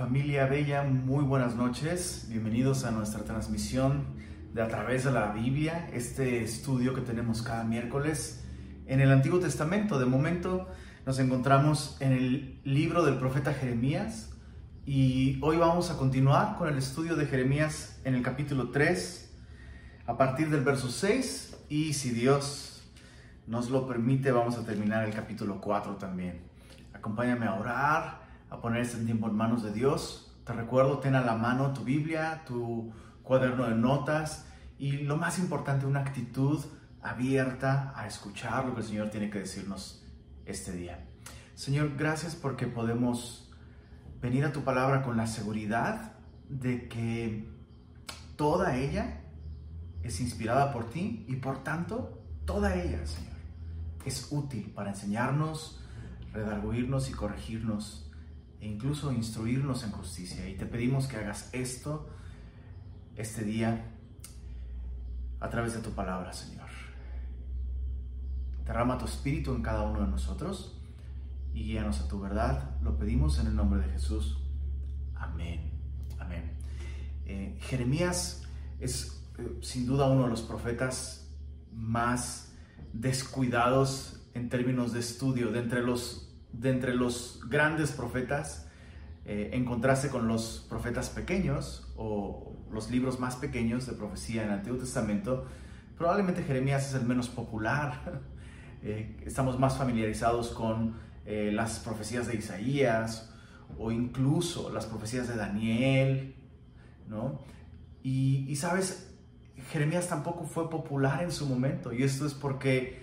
Familia Bella, muy buenas noches. Bienvenidos a nuestra transmisión de A través de la Biblia, este estudio que tenemos cada miércoles en el Antiguo Testamento. De momento nos encontramos en el libro del profeta Jeremías y hoy vamos a continuar con el estudio de Jeremías en el capítulo 3 a partir del verso 6 y si Dios nos lo permite vamos a terminar el capítulo 4 también. Acompáñame a orar a poner este tiempo en manos de Dios. Te recuerdo, ten a la mano tu Biblia, tu cuaderno de notas y lo más importante, una actitud abierta a escuchar lo que el Señor tiene que decirnos este día. Señor, gracias porque podemos venir a tu palabra con la seguridad de que toda ella es inspirada por ti y por tanto toda ella, Señor, es útil para enseñarnos, redarguirnos y corregirnos e incluso instruirnos en justicia. Y te pedimos que hagas esto este día a través de tu palabra, Señor. Derrama tu espíritu en cada uno de nosotros y guíanos a tu verdad. Lo pedimos en el nombre de Jesús. Amén. Amén. Eh, Jeremías es eh, sin duda uno de los profetas más descuidados en términos de estudio, de entre los de entre los grandes profetas, eh, en contraste con los profetas pequeños o los libros más pequeños de profecía en el Antiguo Testamento, probablemente Jeremías es el menos popular. Eh, estamos más familiarizados con eh, las profecías de Isaías o incluso las profecías de Daniel, ¿no? Y, y sabes, Jeremías tampoco fue popular en su momento y esto es porque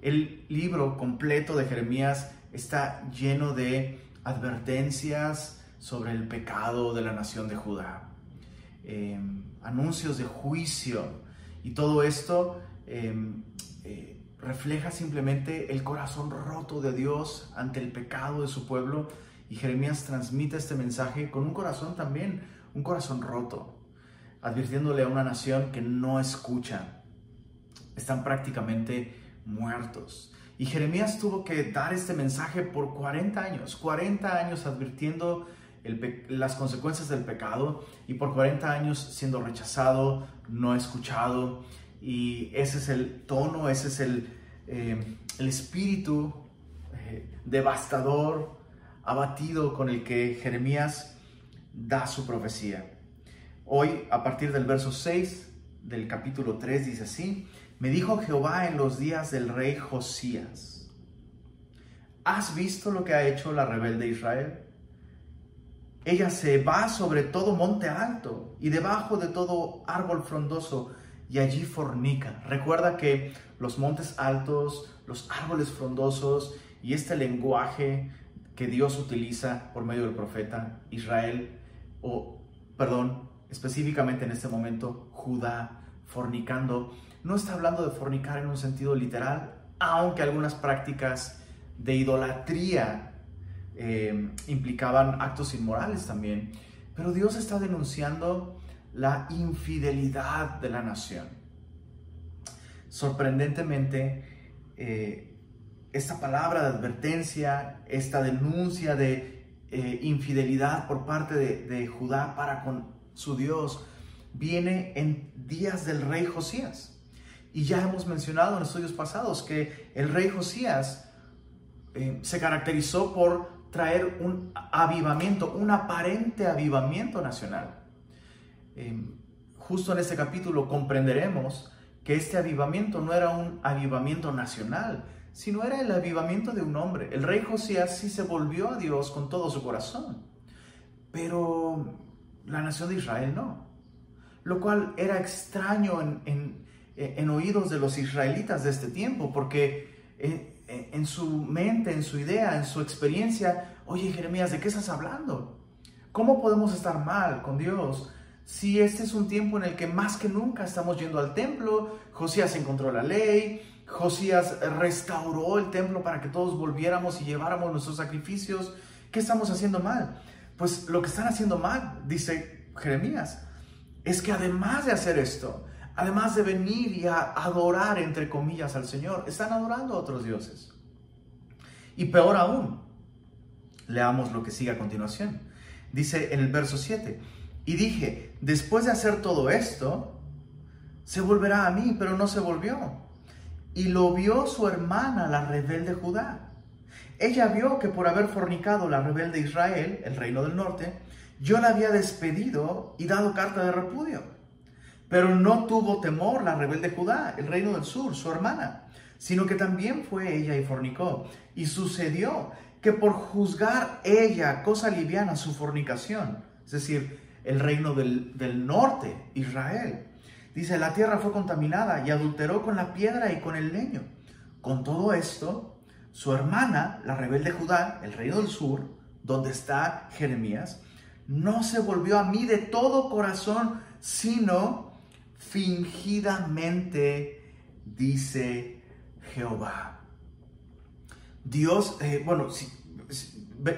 el libro completo de Jeremías está lleno de advertencias sobre el pecado de la nación de Judá, em, anuncios de juicio y todo esto em, eh, refleja simplemente el corazón roto de Dios ante el pecado de su pueblo y Jeremías transmite este mensaje con un corazón también, un corazón roto, advirtiéndole a una nación que no escucha, están prácticamente muertos. Y Jeremías tuvo que dar este mensaje por 40 años, 40 años advirtiendo las consecuencias del pecado y por 40 años siendo rechazado, no escuchado. Y ese es el tono, ese es el, eh, el espíritu eh, devastador, abatido con el que Jeremías da su profecía. Hoy, a partir del verso 6 del capítulo 3, dice así, me dijo Jehová en los días del rey Josías, ¿has visto lo que ha hecho la rebelde Israel? Ella se va sobre todo monte alto y debajo de todo árbol frondoso y allí fornica. Recuerda que los montes altos, los árboles frondosos y este lenguaje que Dios utiliza por medio del profeta Israel, o perdón, específicamente en este momento Judá, fornicando, no está hablando de fornicar en un sentido literal, aunque algunas prácticas de idolatría eh, implicaban actos inmorales también. Pero Dios está denunciando la infidelidad de la nación. Sorprendentemente, eh, esta palabra de advertencia, esta denuncia de eh, infidelidad por parte de Judá para con su Dios, viene en días del rey Josías. Y ya hemos mencionado en estudios pasados que el rey Josías eh, se caracterizó por traer un avivamiento, un aparente avivamiento nacional. Eh, justo en este capítulo comprenderemos que este avivamiento no era un avivamiento nacional, sino era el avivamiento de un hombre. El rey Josías sí se volvió a Dios con todo su corazón, pero la nación de Israel no. Lo cual era extraño en en oídos de los israelitas de este tiempo, porque eh, eh, en su mente, en su idea, en su experiencia, oye Jeremías, ¿de qué estás hablando? ¿Cómo podemos estar mal con Dios si este es un tiempo en el que más que nunca estamos yendo al templo? Josías encontró la ley, Josías restauró el templo para que todos volviéramos y lleváramos nuestros sacrificios. ¿Qué estamos haciendo mal? Pues lo que están haciendo mal, dice Jeremías, es que además de hacer esto, además de venir y adorar, entre comillas, al Señor, están adorando a otros dioses. Y peor aún, leamos lo que sigue a continuación. Dice en el verso 7, y dije, después de hacer todo esto, se volverá a mí, pero no se volvió. Y lo vio su hermana, la rebelde Judá. Ella vio que por haber fornicado la rebelde Israel, el reino del norte, yo la había despedido y dado carta de repudio. Pero no tuvo temor la rebelde Judá, el reino del sur, su hermana, sino que también fue ella y fornicó. Y sucedió que por juzgar ella cosa liviana su fornicación, es decir, el reino del, del norte, Israel, dice, la tierra fue contaminada y adulteró con la piedra y con el leño. Con todo esto, su hermana, la rebelde Judá, el reino del sur, donde está Jeremías, no se volvió a mí de todo corazón, sino fingidamente, dice Jehová. Dios, eh, bueno,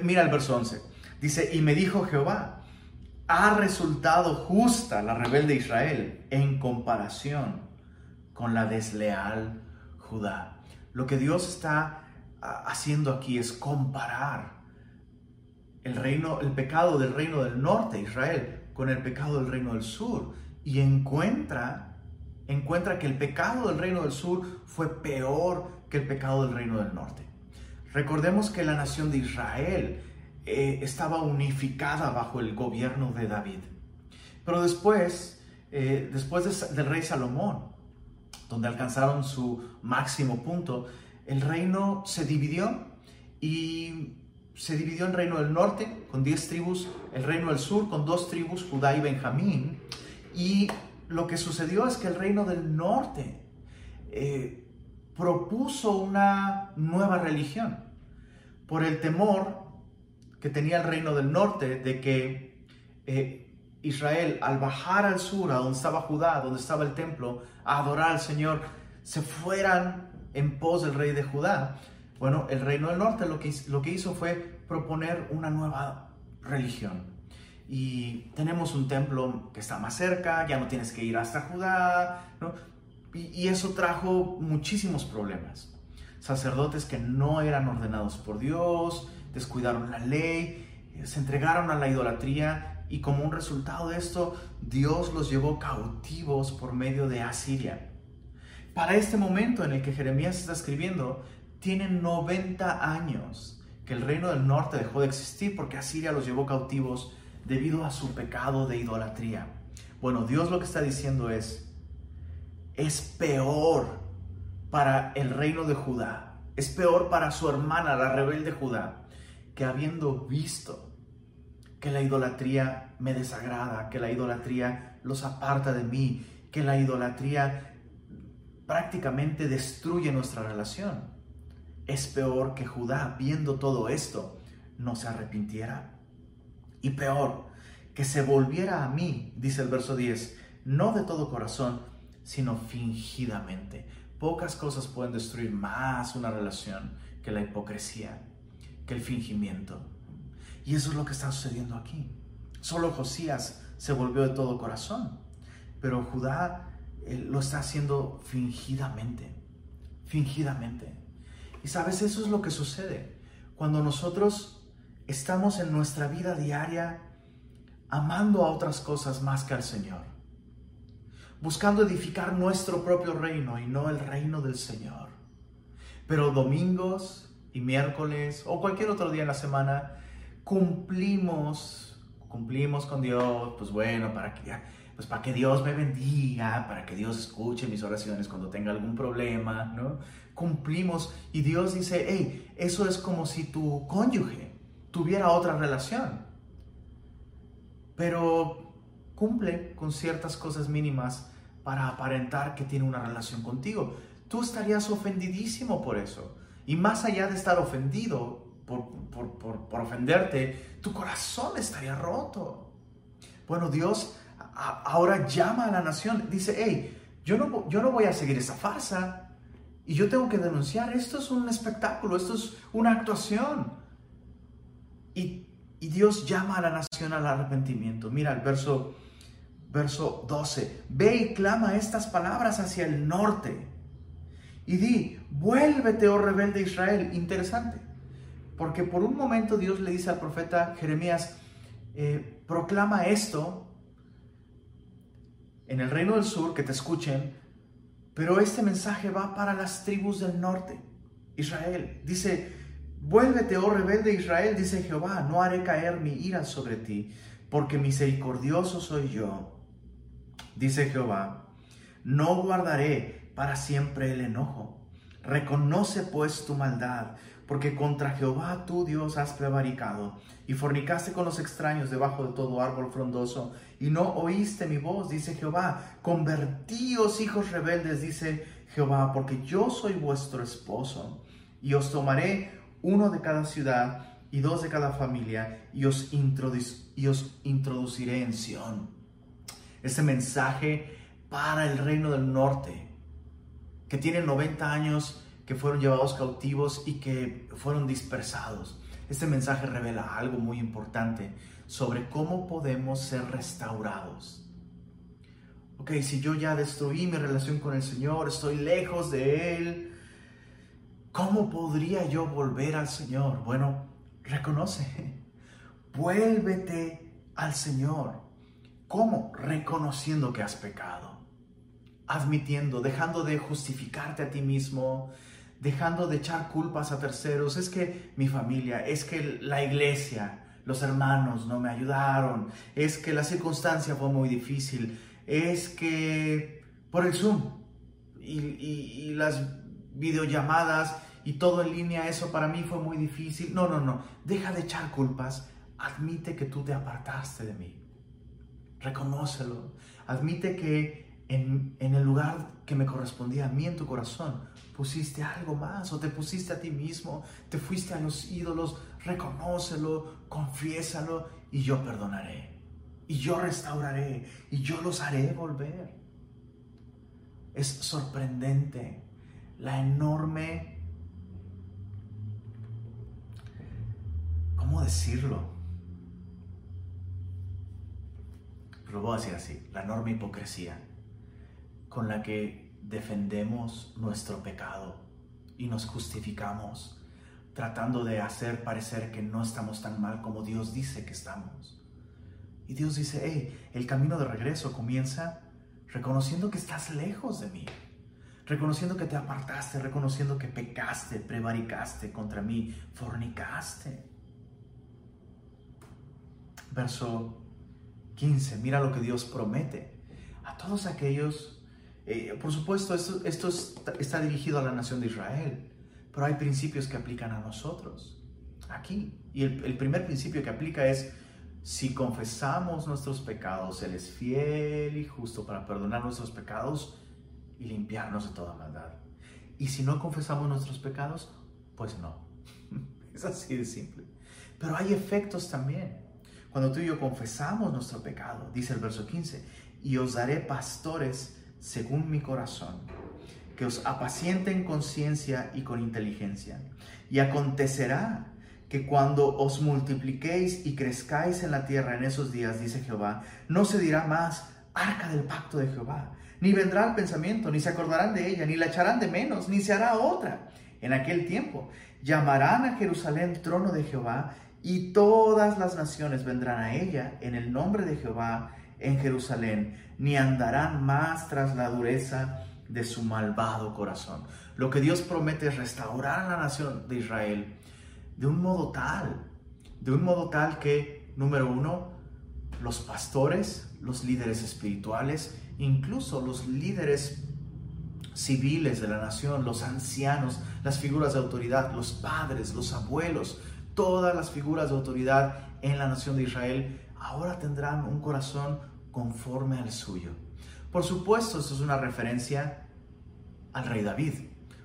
mira el verso 11. Dice, y me dijo Jehová, ha resultado justa la rebelde Israel en comparación con la desleal Judá. Lo que Dios está ah, haciendo aquí es comparar el reino, el pecado del reino del norte, Israel, con el pecado del reino del sur. Y encuentra, encuentra que el pecado del reino del sur fue peor que el pecado del reino del norte. Recordemos que la nación de Israel eh, estaba unificada bajo el gobierno de David. Pero después, eh, después del rey Salomón, donde alcanzaron su máximo punto, el reino se dividió y se dividió en reino del norte con 10 tribus, el reino del sur con dos tribus, Judá y Benjamín. Y lo que sucedió es que el reino del norte eh, propuso una nueva religión por el temor que tenía el reino del norte de que eh, Israel al bajar al sur, a donde estaba Judá, donde estaba el templo, a adorar al Señor, se fueran en pos del rey de Judá bueno, el reino del norte lo que, lo que hizo fue proponer una nueva religión. Y tenemos un templo que está más cerca, ya no tienes que ir hasta Judá, y, y eso trajo muchísimos problemas. Sacerdotes que no eran ordenados por Dios, descuidaron la ley, se entregaron a la idolatría y como un resultado de esto, Dios los llevó cautivos por medio de Asiria. Para este momento en el que Jeremías está escribiendo, tienen 90 años que el reino del norte dejó de existir porque Asiria los llevó cautivos debido a su pecado de idolatría. Bueno, Dios lo que está diciendo es, es peor para el reino de Judá, es peor para su hermana, la rebelde Judá, que habiendo visto que la idolatría me desagrada, que la idolatría los aparta de mí, que la idolatría prácticamente destruye nuestra relación es peor que Judá, viendo todo esto, no se arrepintiera. Y peor, que se volviera a mí, dice el verso 10, no de todo corazón, sino fingidamente. Pocas cosas pueden destruir más una relación que la hipocresía, que el fingimiento. Y eso es lo que está sucediendo aquí. Solo Josías se volvió de todo corazón, pero Judá eh, lo está haciendo fingidamente, fingidamente. Y sabes, eso es lo que sucede cuando nosotros estamos en nuestra vida diaria amando a otras cosas más que al Señor, buscando edificar nuestro propio reino y no el reino del Señor. Pero domingos y miércoles o cualquier otro día en la semana cumplimos, cumplimos con Dios, pues bueno, para que pues para que Dios me bendiga, para que Dios escuche mis oraciones cuando tenga algún problema, ¿no? Cumplimos y Dios dice, hey, eso es como si tu cónyuge tuviera otra relación, pero cumple con ciertas cosas mínimas para aparentar que tiene una relación contigo. Tú estarías ofendidísimo por eso. Y más allá de estar ofendido por, por, por, por ofenderte, tu corazón estaría roto. Bueno, Dios ahora llama a la nación, dice, hey, yo no, yo no voy a seguir esa farsa y yo tengo que denunciar, esto es un espectáculo, esto es una actuación. Y, Dios llama a la nación al arrepentimiento. Mira el verso, verso 12, ve y clama estas palabras hacia el norte y di, vuélvete, oh rebelde Israel. Interesante, porque por un momento Dios le dice al profeta Jeremías, eh, proclama esto en el reino del sur, que te escuchen, pero este mensaje va para las tribus del norte, Israel. Dice, vuélvete, oh rebelde Israel, dice Jehová, no haré caer mi ira sobre ti, porque misericordioso soy yo. Dice Jehová, no guardaré para siempre el enojo. Reconoce pues tu maldad, porque contra Jehová tu Dios has prevaricado, y fornicaste con los extraños debajo de todo árbol frondoso, y no oíste mi voz, dice Jehová. Convertíos, hijos rebeldes, dice Jehová, porque yo soy vuestro esposo, y os tomaré uno de cada ciudad y dos de cada familia, y os, introduciré en Sión. Este mensaje para el reino del norte, que tiene 90 años que fueron llevados cautivos y que fueron dispersados. Este mensaje revela algo muy importante sobre cómo podemos ser restaurados. Ok, si yo ya destruí mi relación con el Señor, estoy lejos de Él, ¿cómo podría yo volver al Señor? Bueno, reconoce, vuélvete al Señor. ¿Cómo? Reconociendo que has pecado, admitiendo, dejando de justificarte a ti mismo, dejando de echar culpas a terceros. Es que mi familia, es que la iglesia, los hermanos no me ayudaron, es que la circunstancia fue muy difícil, es que por el Zoom y, las videollamadas y todo en línea, eso para mí fue muy difícil. No, no, no, deja de echar culpas, admite que tú te apartaste de mí, reconócelo, admite que en, en el lugar que me correspondía a mí en tu corazón, pusiste algo más o te pusiste a ti mismo, te fuiste a los ídolos, reconócelo, confiésalo y yo perdonaré. Y yo restauraré y yo los haré volver. Es sorprendente la enorme, ¿cómo decirlo? Lo voy a decir así, la enorme hipocresía con la que defendemos nuestro pecado y nos justificamos, tratando de hacer parecer que no estamos tan mal como Dios dice que estamos. Y Dios dice, hey, el camino de regreso comienza reconociendo que estás lejos de mí, reconociendo que te apartaste, reconociendo que pecaste, prevaricaste contra mí, fornicaste. Verso 15, mira lo que Dios promete a todos aquellos eh, por supuesto, esto, está dirigido a la nación de Israel, pero hay principios que aplican a nosotros, aquí. Y el, el primer principio que aplica es, si confesamos nuestros pecados, Él es fiel y justo para perdonar nuestros pecados y limpiarnos de toda maldad. Y si no confesamos nuestros pecados, pues no. Es así de simple. Pero hay efectos también. Cuando tú y yo confesamos nuestro pecado, dice el verso 15, y os daré pastores según mi corazón, que os apaciente en conciencia y con inteligencia. Y acontecerá que cuando os multipliquéis y crezcáis en la tierra en esos días, dice Jehová, no se dirá más arca del pacto de Jehová, ni vendrá el pensamiento, ni se acordarán de ella, ni la echarán de menos, ni se hará otra. En aquel tiempo llamarán a Jerusalén trono de Jehová, y todas las naciones vendrán a ella en el nombre de Jehová en Jerusalén, ni andarán más tras la dureza de su malvado corazón. Lo que Dios promete es restaurar a la nación de Israel de un modo tal, de un modo tal que, número uno, los pastores, los líderes espirituales, incluso los líderes civiles de la nación, los ancianos, las figuras de autoridad, los padres, los abuelos, todas las figuras de autoridad en la nación de Israel ahora tendrán un corazón conforme al suyo. Por supuesto, esto es una referencia al rey David,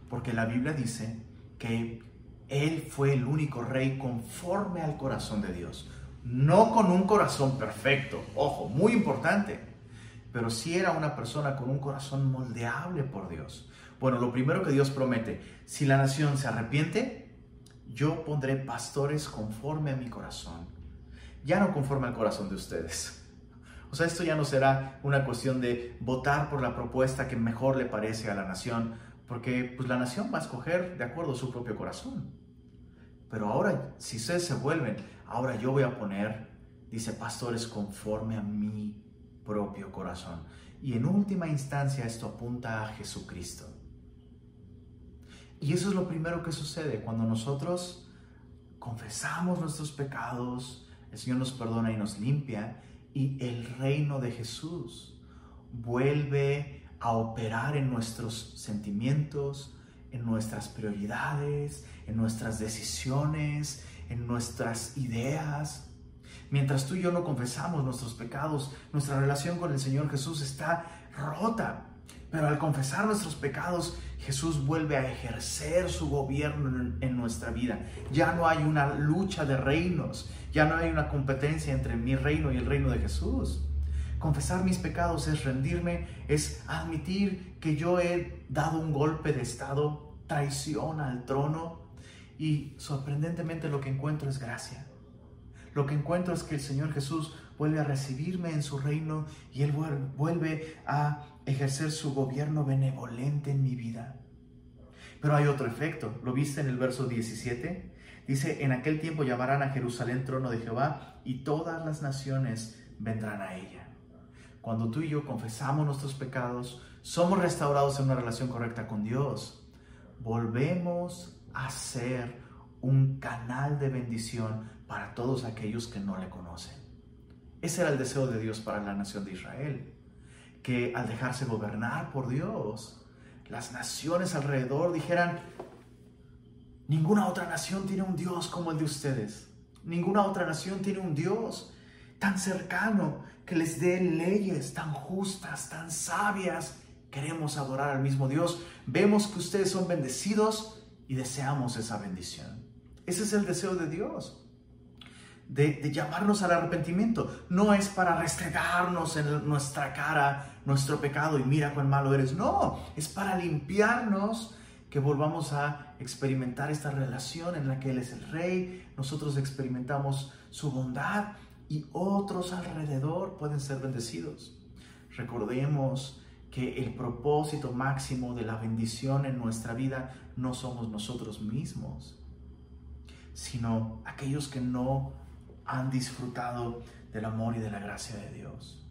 porque la Biblia dice que él fue el único rey conforme al corazón de Dios. No con un corazón perfecto, ojo, muy importante, pero sí era una persona con un corazón moldeable por Dios. Bueno, lo primero que Dios promete, si la nación se arrepiente, yo pondré pastores conforme a mi corazón ya no conforme al corazón de ustedes. O sea, esto ya no será una cuestión de votar por la propuesta que mejor le parece a la nación, porque pues la nación va a escoger de acuerdo a su propio corazón. Pero ahora, si ustedes se vuelven, ahora yo voy a poner dice, pastores conforme a mi propio corazón. Y en última instancia esto apunta a Jesucristo. Y eso es lo primero que sucede cuando nosotros confesamos nuestros pecados, el Señor nos perdona y nos limpia, y el reino de Jesús vuelve a operar en nuestros sentimientos, en nuestras prioridades, en nuestras decisiones, en nuestras ideas. Mientras tú y yo no confesamos nuestros pecados, nuestra relación con el Señor Jesús está rota. Pero al confesar nuestros pecados, Jesús vuelve a ejercer su gobierno en, nuestra vida. Ya no hay una lucha de reinos, ya no hay una competencia entre mi reino y el reino de Jesús. Confesar mis pecados es rendirme, es admitir que yo he dado un golpe de estado, traición al trono y sorprendentemente lo que encuentro es gracia. Lo que encuentro es que el Señor Jesús vuelve a recibirme en su reino y Él vuelve a ejercer su gobierno benevolente en mi vida. Pero hay otro efecto. ¿Lo viste en el verso 17? Dice, en aquel tiempo llamarán a Jerusalén trono de Jehová y todas las naciones vendrán a ella. Cuando tú y yo confesamos nuestros pecados, somos restaurados en una relación correcta con Dios, volvemos a ser un canal de bendición para todos aquellos que no le conocen. Ese era el deseo de Dios para la nación de Israel, que al dejarse gobernar por Dios, las naciones alrededor dijeran, ninguna otra nación tiene un Dios como el de ustedes. Ninguna otra nación tiene un Dios tan cercano que les dé leyes tan justas, tan sabias. Queremos adorar al mismo Dios. Vemos que ustedes son bendecidos y deseamos esa bendición. Ese es el deseo de Dios. De, llamarnos al arrepentimiento. No es para restregarnos en nuestra cara nuestro pecado y mira cuán malo eres. No, es para limpiarnos que volvamos a experimentar esta relación en la que Él es el rey, nosotros experimentamos su bondad y otros alrededor pueden ser bendecidos. Recordemos que el propósito máximo de la bendición en nuestra vida no somos nosotros mismos, sino aquellos que no han disfrutado del amor y de la gracia de Dios.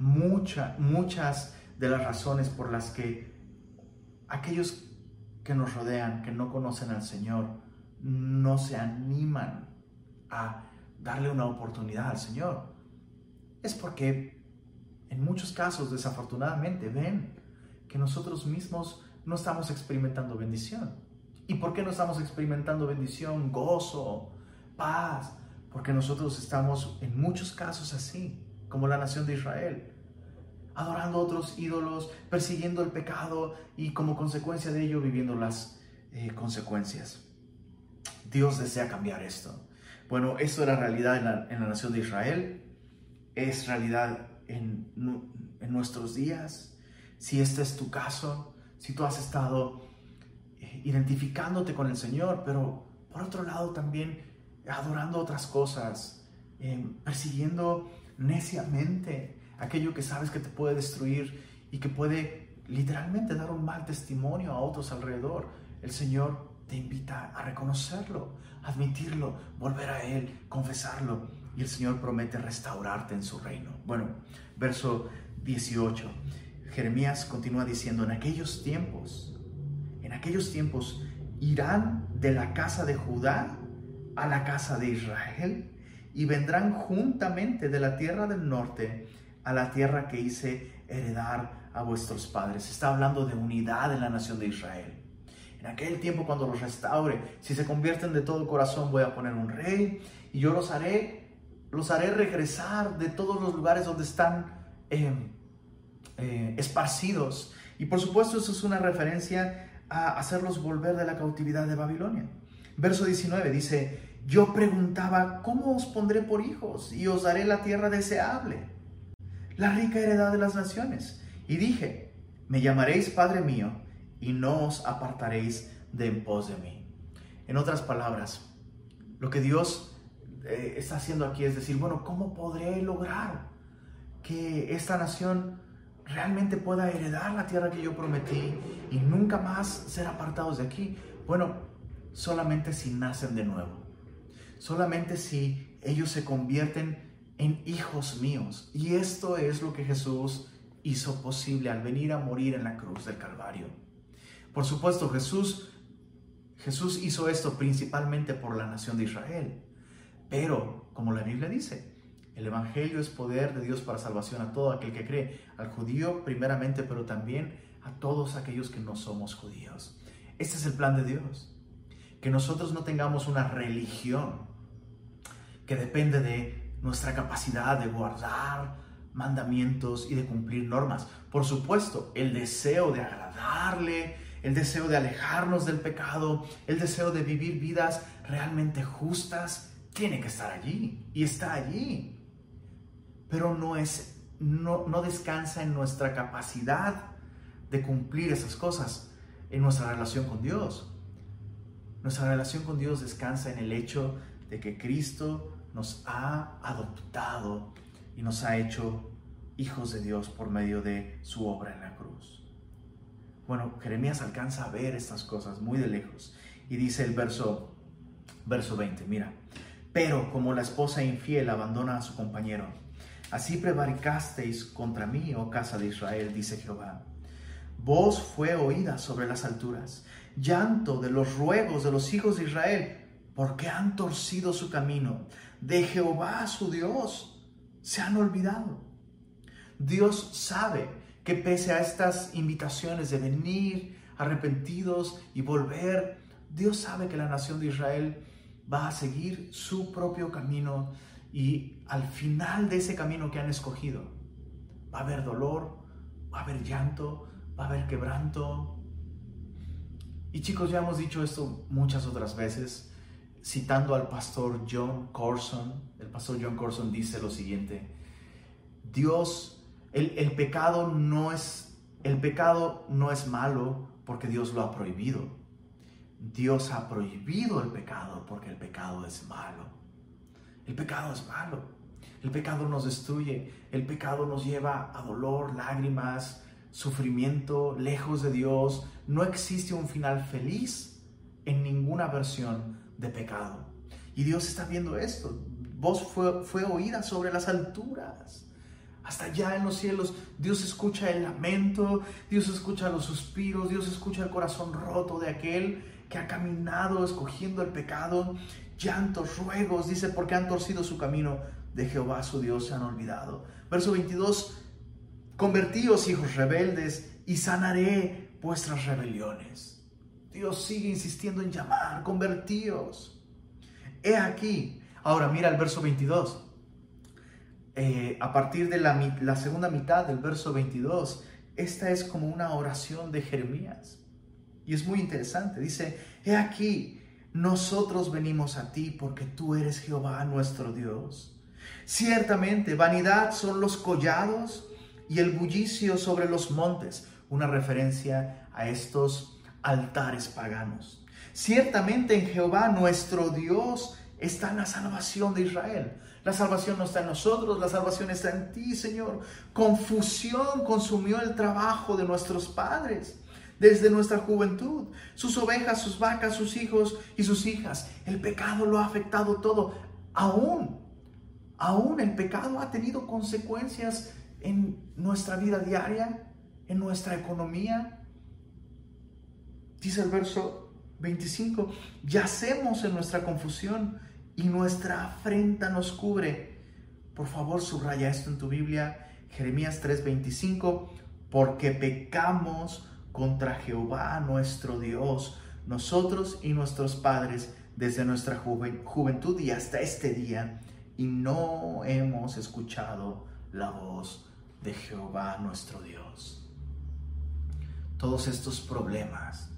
Muchas de las razones por las que aquellos que nos rodean, que no conocen al Señor, no se animan a darle una oportunidad al Señor, es porque en muchos casos, desafortunadamente, ven que nosotros mismos no estamos experimentando bendición. ¿Y por qué no estamos experimentando bendición, gozo, paz? Porque nosotros estamos en muchos casos así, como la nación de Israel, adorando otros ídolos, persiguiendo el pecado y como consecuencia de ello viviendo las eh, consecuencias. Dios desea cambiar esto. Bueno, esto era realidad en la, en la nación de Israel, es realidad en, en nuestros días. Si este es tu caso, si tú has estado eh, identificándote con el Señor, pero por otro lado también adorando otras cosas, eh, persiguiendo neciamente aquello que sabes que te puede destruir y que puede literalmente dar un mal testimonio a otros alrededor. El Señor te invita a reconocerlo, admitirlo, volver a Él, confesarlo. Y el Señor promete restaurarte en su reino. Bueno, verso 18. Jeremías continúa diciendo, en aquellos tiempos, en aquellos tiempos irán de la casa de Judá a la casa de Israel y vendrán juntamente de la tierra del norte a la tierra que hice heredar a vuestros padres. Está hablando de unidad en la nación de Israel. En aquel tiempo cuando los restaure, si se convierten de todo corazón, voy a poner un rey y yo los haré, los haré regresar de todos los lugares donde están eh, eh, esparcidos. Y por supuesto eso es una referencia a hacerlos volver de la cautividad de Babilonia. Verso 19 dice, yo preguntaba, ¿cómo os pondré por hijos y os daré la tierra deseable? La rica heredad de las naciones. Y dije, me llamaréis Padre mío y no os apartaréis de en pos de mí. En otras palabras, lo que Dios eh, está haciendo aquí es decir, bueno, ¿cómo podré lograr que esta nación realmente pueda heredar la tierra que yo prometí y nunca más ser apartados de aquí? Bueno, solamente si nacen de nuevo. Solamente si ellos se convierten en hijos míos. Y esto es lo que Jesús hizo posible al venir a morir en la cruz del Calvario. Por supuesto, Jesús, Jesús hizo esto principalmente por la nación de Israel. Pero, como la Biblia dice, el Evangelio es poder de Dios para salvación a todo aquel que cree, al judío primeramente, pero también a todos aquellos que no somos judíos. Este es el plan de Dios. Que nosotros no tengamos una religión que depende de nuestra capacidad de guardar mandamientos y de cumplir normas. Por supuesto, el deseo de agradarle, el deseo de alejarnos del pecado, el deseo de vivir vidas realmente justas, tiene que estar allí y está allí. Pero no es no, no descansa en nuestra capacidad de cumplir esas cosas, en nuestra relación con Dios. Nuestra relación con Dios descansa en el hecho de que Cristo nos ha adoptado y nos ha hecho hijos de Dios por medio de su obra en la cruz. Bueno, Jeremías alcanza a ver estas cosas muy de lejos y dice el verso verso 20, mira, pero como la esposa infiel abandona a su compañero, así prevaricasteis contra mí, oh casa de Israel, dice Jehová. Voz fue oída sobre las alturas, llanto de los ruegos de los hijos de Israel, porque han torcido su camino. De Jehová su Dios se han olvidado. Dios sabe que pese a estas invitaciones de venir arrepentidos y volver, Dios sabe que la nación de Israel va a seguir su propio camino y al final de ese camino que han escogido va a haber dolor, va a haber llanto, va a haber quebranto. Y chicos, ya hemos dicho esto muchas otras veces, citando al pastor John Corson. El pastor John Corson dice lo siguiente, Dios, el, el pecado no es, el pecado no es malo porque Dios lo ha prohibido. Dios ha prohibido el pecado porque el pecado es malo. El pecado es malo. El pecado nos destruye. El pecado nos lleva a dolor, lágrimas, sufrimiento, lejos de Dios. No existe un final feliz en ninguna versión de pecado. Y Dios está viendo esto. Voz fue, fue oída sobre las alturas. Hasta allá en los cielos, Dios escucha el lamento, Dios escucha los suspiros, Dios escucha el corazón roto de aquel que ha caminado escogiendo el pecado, llantos, ruegos, dice, porque han torcido su camino de Jehová su Dios, se han olvidado. Verso 22, convertíos hijos rebeldes y sanaré vuestras rebeliones. Dios sigue insistiendo en llamar, convertíos. He aquí, ahora mira el verso 22. Eh, a partir de la, la segunda mitad del verso 22, esta es como una oración de Jeremías. Y es muy interesante. Dice, he aquí, nosotros venimos a ti porque tú eres Jehová nuestro Dios. Ciertamente, vanidad son los collados y el bullicio sobre los montes, una referencia a estos altares paganos. Ciertamente en Jehová nuestro Dios está la salvación de Israel. La salvación no está en nosotros, la salvación está en ti, Señor. Confusión consumió el trabajo de nuestros padres desde nuestra juventud. Sus ovejas, sus vacas, sus hijos y sus hijas. El pecado lo ha afectado todo. Aún, aún el pecado ha tenido consecuencias en nuestra vida diaria, en nuestra economía. Dice el verso 25, yacemos en nuestra confusión y nuestra afrenta nos cubre. Por favor, subraya esto en tu Biblia, Jeremías 3:25, porque pecamos contra Jehová nuestro Dios, nosotros y nuestros padres desde nuestra juventud y hasta este día, y no hemos escuchado la voz de Jehová nuestro Dios. Todos estos problemas,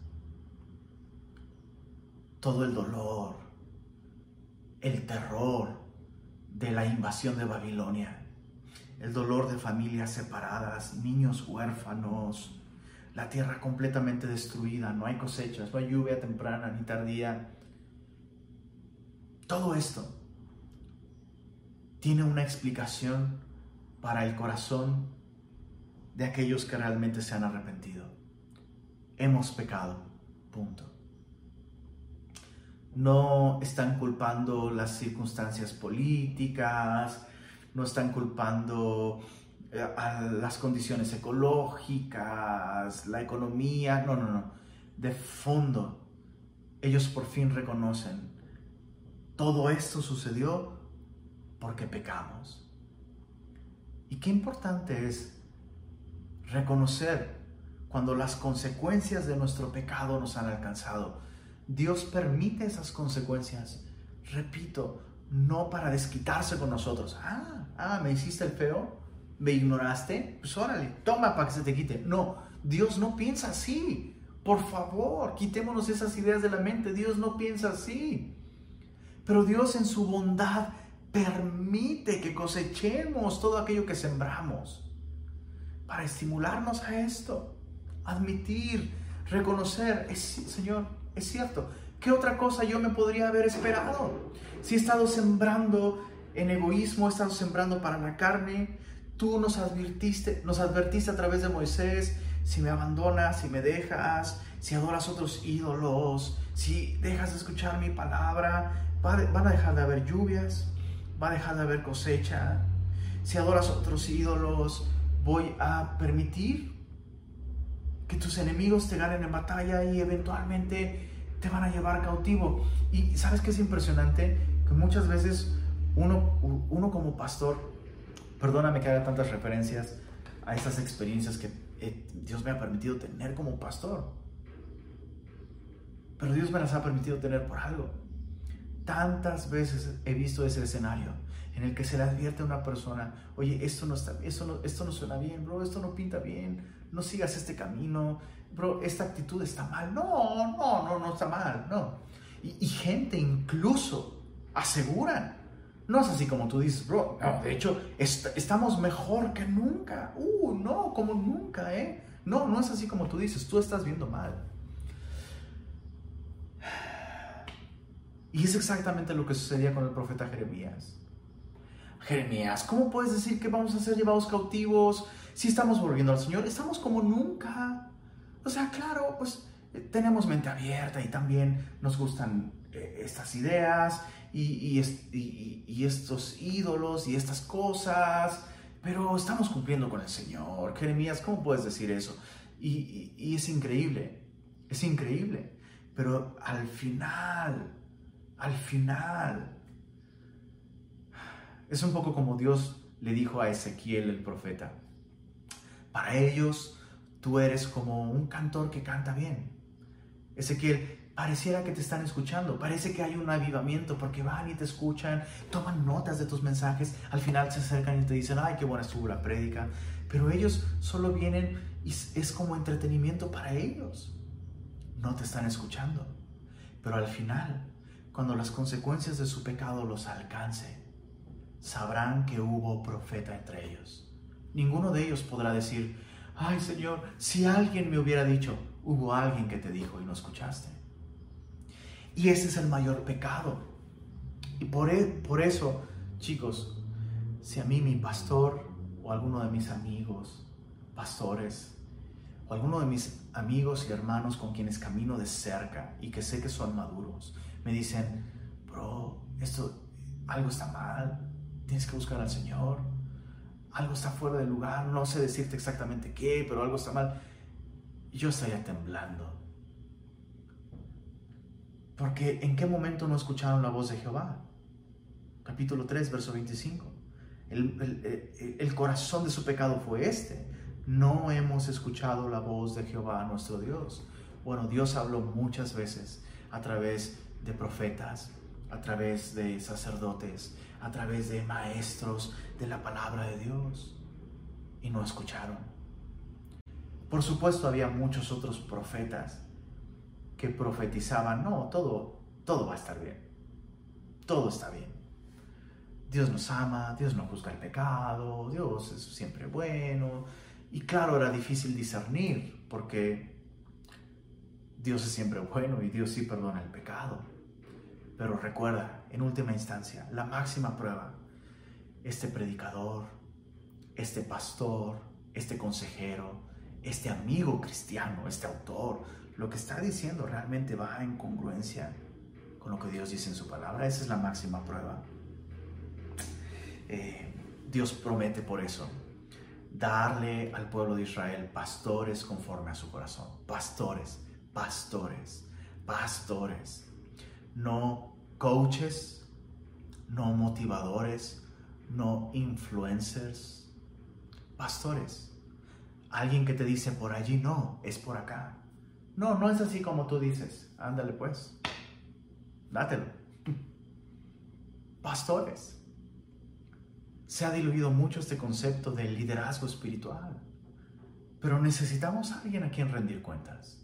todo el dolor, el terror de la invasión de Babilonia, el dolor de familias separadas, niños huérfanos, la tierra completamente destruida, no hay cosechas, no hay lluvia temprana ni tardía. Todo esto tiene una explicación para el corazón de aquellos que realmente se han arrepentido. Hemos pecado, punto. No están culpando las circunstancias políticas, no están culpando eh, a las condiciones ecológicas, la economía, no, no, no. De fondo, ellos por fin reconocen, todo esto sucedió porque pecamos. Y qué importante es reconocer cuando las consecuencias de nuestro pecado nos han alcanzado. Dios permite esas consecuencias, repito, no para desquitarse con nosotros. Ah, ah, me hiciste el feo, me ignoraste, pues órale, toma para que se te quite. No, Dios no piensa así. Por favor, quitémonos esas ideas de la mente. Dios no piensa así. Pero Dios en su bondad permite que cosechemos todo aquello que sembramos para estimularnos a esto. Admitir, reconocer, es, Señor, es cierto. ¿Qué otra cosa yo me podría haber esperado? Si he estado sembrando en egoísmo, he estado sembrando para la carne, tú nos advertiste, nos advertiste a través de Moisés, si me abandonas, si me dejas, si adoras otros ídolos, si dejas de escuchar mi palabra, van a dejar de haber lluvias, va a dejar de haber cosecha. Si adoras otros ídolos, voy a permitir que tus enemigos te ganen en batalla y eventualmente te van a llevar cautivo. Y sabes que es impresionante que muchas veces uno, uno como pastor, perdóname que haga tantas referencias a estas experiencias que eh, Dios me ha permitido tener como pastor. Pero Dios me las ha permitido tener por algo. Tantas veces he visto ese escenario en el que se le advierte a una persona, oye, esto no, está, esto no, esto no suena bien, bro, esto no pinta bien, no sigas este camino, bro, esta actitud está mal. No, no, no, no está mal, no. Y, gente incluso aseguran, no es así como tú dices, bro, de hecho, estamos mejor que nunca. Uh, no, como nunca, ¿eh? No, no es así como tú dices, tú estás viendo mal. Y es exactamente lo que sucedía con el profeta Jeremías. Jeremías, ¿cómo puedes decir que vamos a ser llevados cautivos si estamos volviendo al Señor? Estamos como nunca. O sea, claro, pues eh, tenemos mente abierta y también nos gustan eh, estas ideas y, y, estos ídolos y estas cosas, pero estamos cumpliendo con el Señor. Jeremías, ¿cómo puedes decir eso? y es increíble, es increíble. Pero al final, al final, es un poco como Dios le dijo a Ezequiel el profeta. Para ellos, tú eres como un cantor que canta bien. Ezequiel, pareciera que te están escuchando, parece que hay un avivamiento porque van y te escuchan, toman notas de tus mensajes, al final se acercan y te dicen, ay, qué buena estuvo la prédica, pero ellos solo vienen y es como entretenimiento para ellos. No te están escuchando, pero al final, cuando las consecuencias de su pecado los alcance, sabrán que hubo profeta entre ellos. Ninguno de ellos podrá decir, ay Señor, si alguien me hubiera dicho, hubo alguien que te dijo y no escuchaste. Y ese es el mayor pecado. Y por, e, por eso, chicos, si a mí mi pastor o alguno de mis amigos, pastores, o alguno de mis amigos y hermanos con quienes camino de cerca y que sé que son maduros, me dicen, bro, esto, algo está mal, Tienes que buscar al Señor. Algo está fuera de lugar, no sé decirte exactamente qué, pero algo está mal. Yo estaría temblando. Porque ¿en qué momento no escucharon la voz de Jehová? Capítulo 3, verso 25. El, el, corazón de su pecado fue este. No hemos escuchado la voz de Jehová nuestro Dios. Bueno, Dios habló muchas veces a través de profetas, a través de sacerdotes, a través de maestros de la palabra de Dios y no escucharon. Por supuesto había muchos otros profetas que profetizaban, no, todo, todo va a estar bien, todo está bien. Dios nos ama, Dios no juzga el pecado, Dios es siempre bueno. Y claro, era difícil discernir porque Dios es siempre bueno y Dios sí perdona el pecado. Pero recuerda, en última instancia, la máxima prueba, este predicador, este pastor, este consejero, este amigo cristiano, este autor, lo que está diciendo realmente va en congruencia con lo que Dios dice en su palabra. Esa es la máxima prueba. Eh, Dios promete por eso darle al pueblo de Israel pastores conforme a su corazón. Pastores, pastores, pastores. No coaches, no motivadores, no influencers. Pastores. Alguien que te dice por allí no, es por acá. No, no es así como tú dices. Ándale pues. Dátelo. Pastores se ha diluido mucho este concepto del liderazgo espiritual, pero necesitamos a alguien a quien rendir cuentas.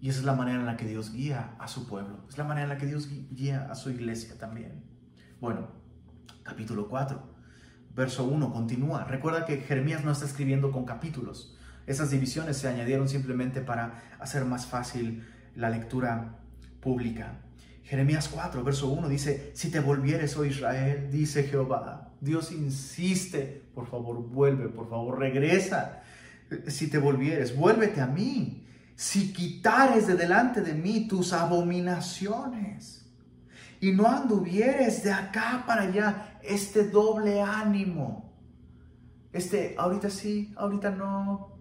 Y esa es la manera en la que Dios guía a su pueblo, es la manera en la que Dios guía a su iglesia también. Bueno, capítulo 4, verso 1 continúa. Recuerda que Jeremías no está escribiendo con capítulos. Esas divisiones se añadieron simplemente para hacer más fácil la lectura pública. Jeremías 4, verso 1 dice, si te volvieres, oh Israel, dice Jehová, Dios insiste, por favor, vuelve, por favor, regresa. Si te volvieres, vuélvete a mí. Si quitares de delante de mí tus abominaciones y no anduvieres de acá para allá, este doble ánimo, este, ahorita sí, ahorita no,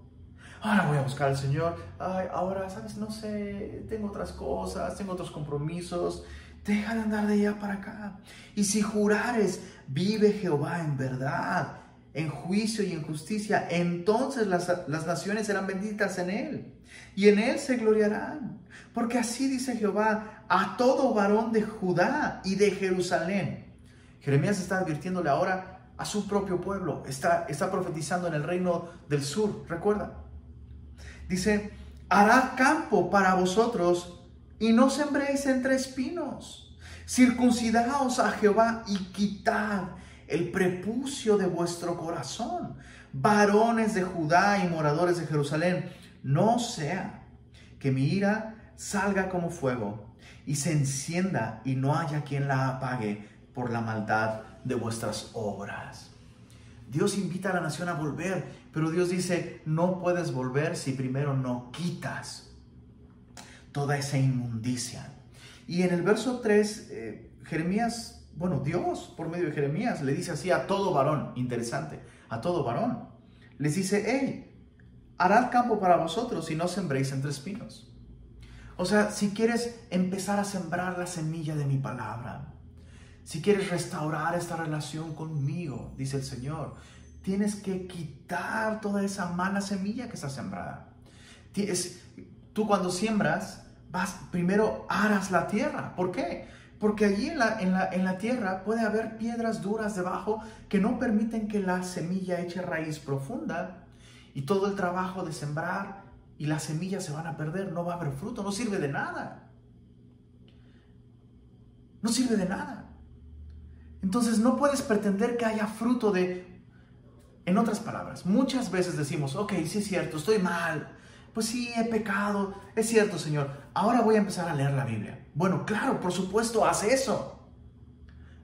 ahora voy a buscar al Señor, ay, ahora, sabes, no sé, tengo otras cosas, tengo otros compromisos, deja de andar de allá para acá. Y si jurares, vive Jehová en verdad, en juicio y en justicia, entonces las, las naciones serán benditas en él, y en él se gloriarán. Porque así dice Jehová a todo varón de Judá y de Jerusalén. Jeremías está advirtiéndole ahora a su propio pueblo, está, está profetizando en el reino del sur, recuerda. Dice, hará campo para vosotros y no sembréis entre espinos. Circuncidaos a Jehová y quitad el prepucio de vuestro corazón. Varones de Judá y moradores de Jerusalén, no sea que mi ira salga como fuego y se encienda y no haya quien la apague por la maldad de vuestras obras. Dios invita a la nación a volver, pero Dios dice, no puedes volver si primero no quitas toda esa inmundicia. Y en el verso 3, eh, Jeremías, bueno, Dios por medio de Jeremías le dice así a todo varón, interesante, a todo varón. Les dice, hey, harad campo para vosotros y no sembréis entre espinos. O sea, si quieres empezar a sembrar la semilla de mi palabra, si quieres restaurar esta relación conmigo, dice el Señor, tienes que quitar toda esa mala semilla que está sembrada. Tú cuando siembras, vas, primero aras la tierra. ¿Por qué? Porque allí en la, en, la, en la tierra puede haber piedras duras debajo que no permiten que la semilla eche raíz profunda y todo el trabajo de sembrar y las semillas se van a perder, no va a haber fruto, no sirve de nada. No sirve de nada. Entonces no puedes pretender que haya fruto de... En otras palabras, muchas veces decimos, ok, sí es cierto, estoy mal. Pues sí, he pecado. Es cierto, Señor. Ahora voy a empezar a leer la Biblia. Bueno, claro, por supuesto, haz eso.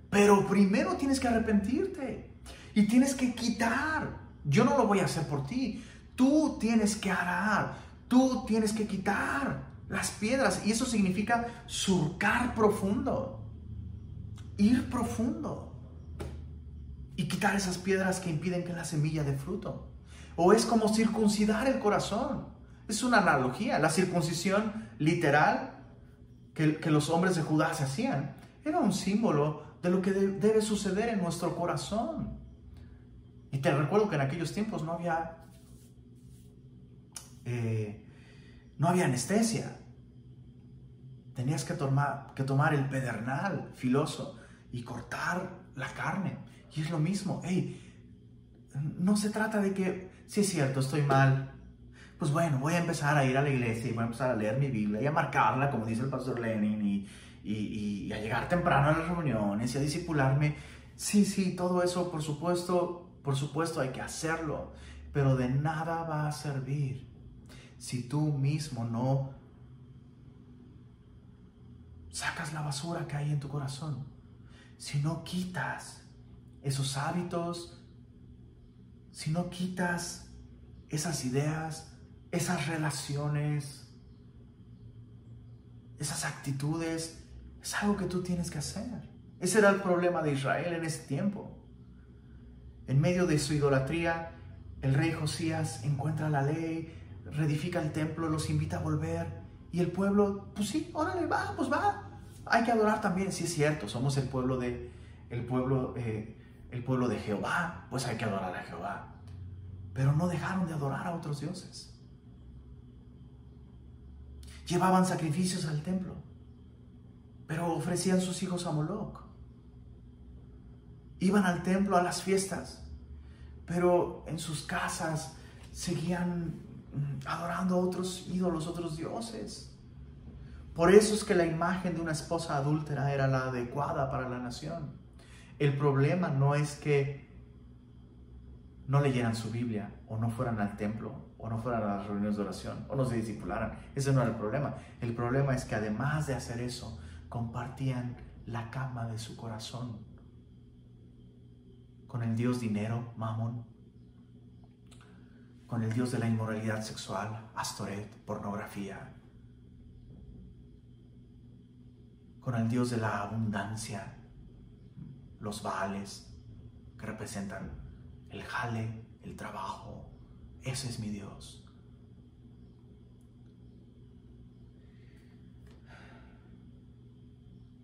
Pero primero tienes que arrepentirte. Y tienes que quitar. Yo no lo voy a hacer por ti. Tú tienes que arar. Tú tienes que quitar las piedras. Y eso significa surcar profundo ir profundo y quitar esas piedras que impiden que la semilla dé fruto. O es como circuncidar el corazón. Es una analogía. La circuncisión literal que, los hombres de Judá se hacían era un símbolo de lo que debe suceder en nuestro corazón. Y te recuerdo que en aquellos tiempos no había, eh, no había anestesia. Tenías que tomar, que tomar el pedernal filoso y cortar la carne. Y es lo mismo, no se trata de que, si es cierto, estoy mal, pues bueno, voy a empezar a ir a la iglesia y voy a empezar a leer mi Biblia y a marcarla, como dice el pastor Lenin, y, y, a llegar temprano a las reuniones y a disipularme. Sí, sí, todo eso, por supuesto, por supuesto hay que hacerlo, pero de nada va a servir si tú mismo no sacas la basura que hay en tu corazón si no quitas esos hábitos, si no quitas esas ideas, esas relaciones, esas actitudes, Es algo que tú tienes que hacer. Ese era el problema de Israel en ese tiempo. En medio de su idolatría, el rey Josías encuentra la ley, reedifica el templo, los invita a volver. Y el pueblo, pues sí, órale, va, pues va. Hay que adorar también, sí es cierto, somos el pueblo de, el pueblo, eh, el pueblo de Jehová, pues hay que adorar a Jehová. Pero no dejaron de adorar a otros dioses. Llevaban sacrificios al templo, pero ofrecían sus hijos a Moloch. Iban al templo a las fiestas, pero en sus casas seguían mm, adorando a otros ídolos, otros dioses. Por eso es que la imagen de una esposa adúltera era la adecuada para la nación. El problema no es que no leyeran su Biblia o no fueran al templo o no fueran a las reuniones de oración o no se discipularan. Ese no era el problema. El problema es que además de hacer eso, compartían la cama de su corazón con el Dios dinero, Mamón, con el Dios de la inmoralidad sexual, Astoret, pornografía, con el Dios de la abundancia, los vales que representan el jale, el trabajo. Ese es mi Dios.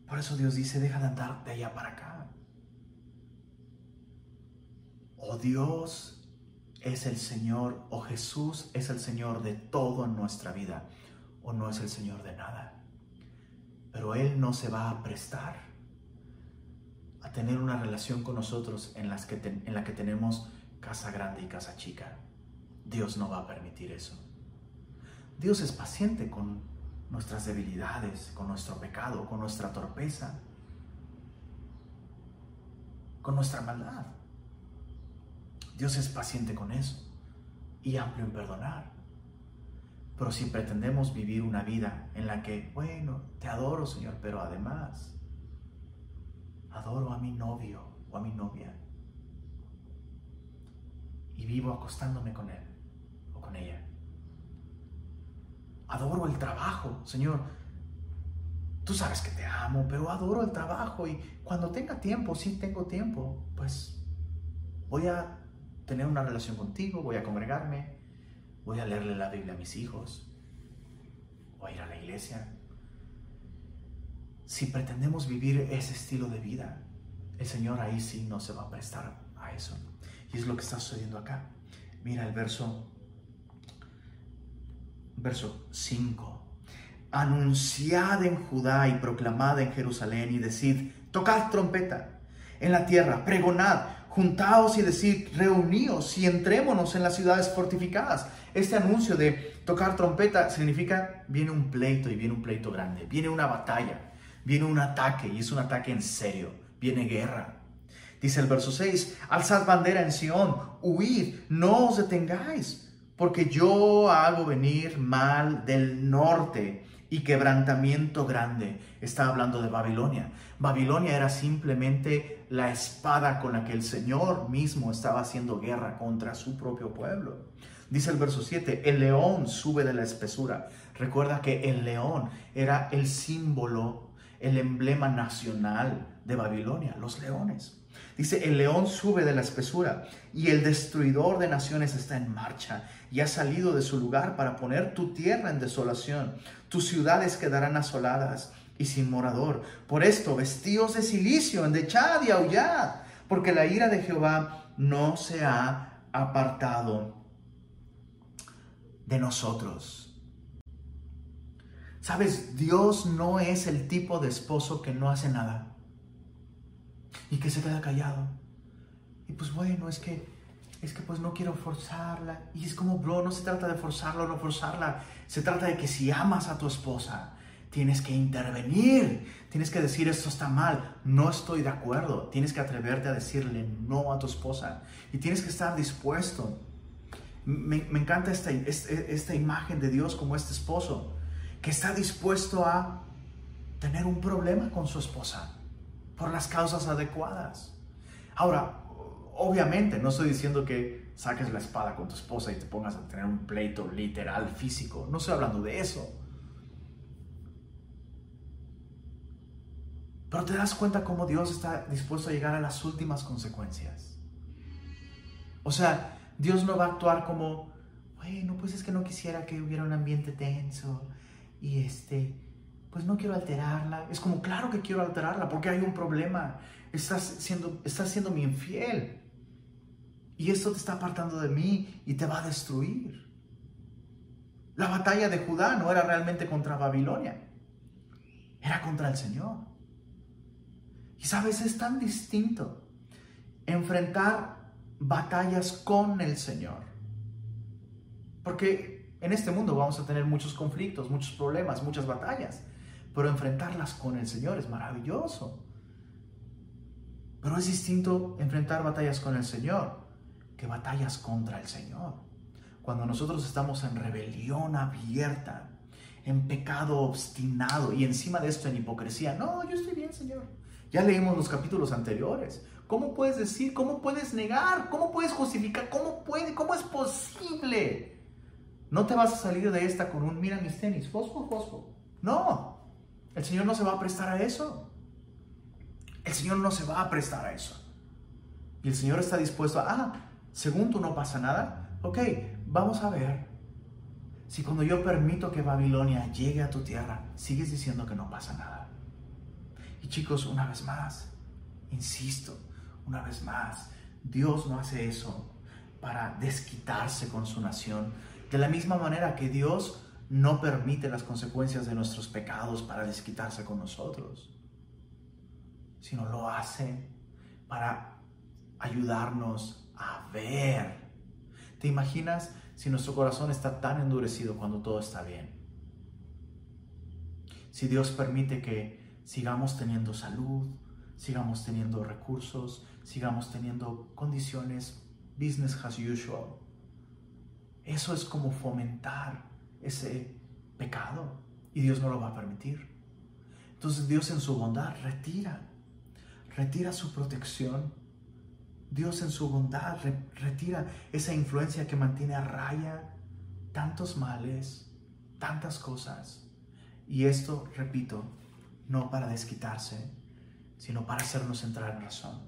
Por eso Dios dice, deja de andar de allá para acá. O Dios es el Señor, o Jesús es el Señor de todo en nuestra vida, o no es el Señor de nada. Pero Él no se va a prestar a tener una relación con nosotros en, las que en la que tenemos casa grande y casa chica. Dios no va a permitir eso. Dios es paciente con nuestras debilidades, con nuestro pecado, con nuestra torpeza, con nuestra maldad. Dios es paciente con eso y amplio en perdonar. Pero si pretendemos vivir una vida en la que, bueno, te adoro Señor, pero además adoro a mi novio o a mi novia y vivo acostándome con él o con ella. Adoro el trabajo, Señor. Tú sabes que te amo, pero adoro el trabajo y cuando tenga tiempo, si tengo tiempo, pues voy a tener una relación contigo, voy a congregarme, voy a leerle la Biblia a mis hijos, voy a ir a la iglesia. Si pretendemos vivir ese estilo de vida, el Señor ahí sí no se va a prestar a eso. Y es lo que está sucediendo acá. Mira el verso, verso 5. Anunciad en Judá y proclamad en Jerusalén y decid, tocad trompeta en la tierra, pregonad, juntaos y decid, reuníos y entrémonos en las ciudades fortificadas este anuncio de tocar trompeta significa viene un pleito y viene un pleito grande, viene una batalla, viene un ataque y es un ataque en serio, viene guerra. Dice el verso 6, alzad bandera en Sión, huid, no os detengáis, porque yo hago venir mal del norte y quebrantamiento grande. Está hablando de Babilonia. Babilonia era simplemente la espada con la que el Señor mismo estaba haciendo guerra contra su propio pueblo. Dice el verso 7, el león sube de la espesura. Recuerda que el león era el símbolo, el emblema nacional de Babilonia, los leones. Dice, el león sube de la espesura y el destruidor de naciones está en marcha y ha salido de su lugar para poner tu tierra en desolación. Tus ciudades quedarán asoladas y sin morador. Por esto, vestidos de silicio, endechad y aullad, porque la ira de Jehová no se ha apartado de nosotros. Sabes, Dios no es el tipo de esposo que no hace nada y que se queda callado. Y pues bueno, es que es que pues no quiero forzarla. Y es como, bro, no se trata de forzarla o no forzarla. Se trata de que si amas a tu esposa, tienes que intervenir. Tienes que decir, esto está mal, no estoy de acuerdo. Tienes que atreverte a decirle no a tu esposa. Y tienes que estar dispuesto me, encanta esta, esta imagen de Dios como este esposo, que está dispuesto a tener un problema con su esposa por las causas adecuadas. Ahora, obviamente, no estoy diciendo que saques la espada con tu esposa y te pongas a tener un pleito literal, físico. No estoy hablando de eso. Pero te das cuenta cómo Dios está dispuesto a llegar a las últimas consecuencias. O sea, Dios no va a actuar como, bueno, pues es que no quisiera que hubiera un ambiente tenso y este, pues no quiero alterarla. Es como, claro que quiero alterarla porque hay un problema. Estás siendo, estás siendo mi infiel. Y esto te está apartando de mí y te va a destruir. La batalla de Judá no era realmente contra Babilonia, era contra el Señor. Y sabes, es tan distinto enfrentar batallas con el Señor. Porque en este mundo vamos a tener muchos conflictos, muchos problemas, muchas batallas. Pero enfrentarlas con el Señor es maravilloso. Pero es distinto enfrentar batallas con el Señor que batallas contra el Señor. Cuando nosotros estamos en rebelión abierta, en pecado obstinado y encima de esto en hipocresía, no, yo estoy bien, Señor. Ya leímos los capítulos anteriores. ¿Cómo puedes decir? ¿Cómo puedes negar? ¿Cómo puedes justificar? ¿Cómo puede? ¿Cómo es posible? No te vas a salir de esta con un mira mis tenis, fosfo, fosfo. No, el Señor no se va a prestar a eso. El Señor no se va a prestar a eso. Y el Señor está dispuesto a, ah, según tú no pasa nada, ok, vamos a ver si cuando yo permito que Babilonia llegue a tu tierra, sigues diciendo que no pasa nada. Y chicos, una vez más, insisto, una vez más, Dios no hace eso para desquitarse con su nación. De la misma manera que Dios no permite las consecuencias de nuestros pecados para desquitarse con nosotros, sino lo hace para ayudarnos a ver. ¿Te imaginas si nuestro corazón está tan endurecido cuando todo está bien? Si Dios permite que sigamos teniendo salud, sigamos teniendo recursos, sigamos teniendo condiciones business as usual. Eso es como fomentar ese pecado y Dios no lo va a permitir. Entonces Dios en su bondad retira, retira su protección Dios en su bondad retira esa influencia que mantiene a raya tantos males, tantas cosas. Y esto, repito, no para desquitarse, sino para hacernos entrar en razón.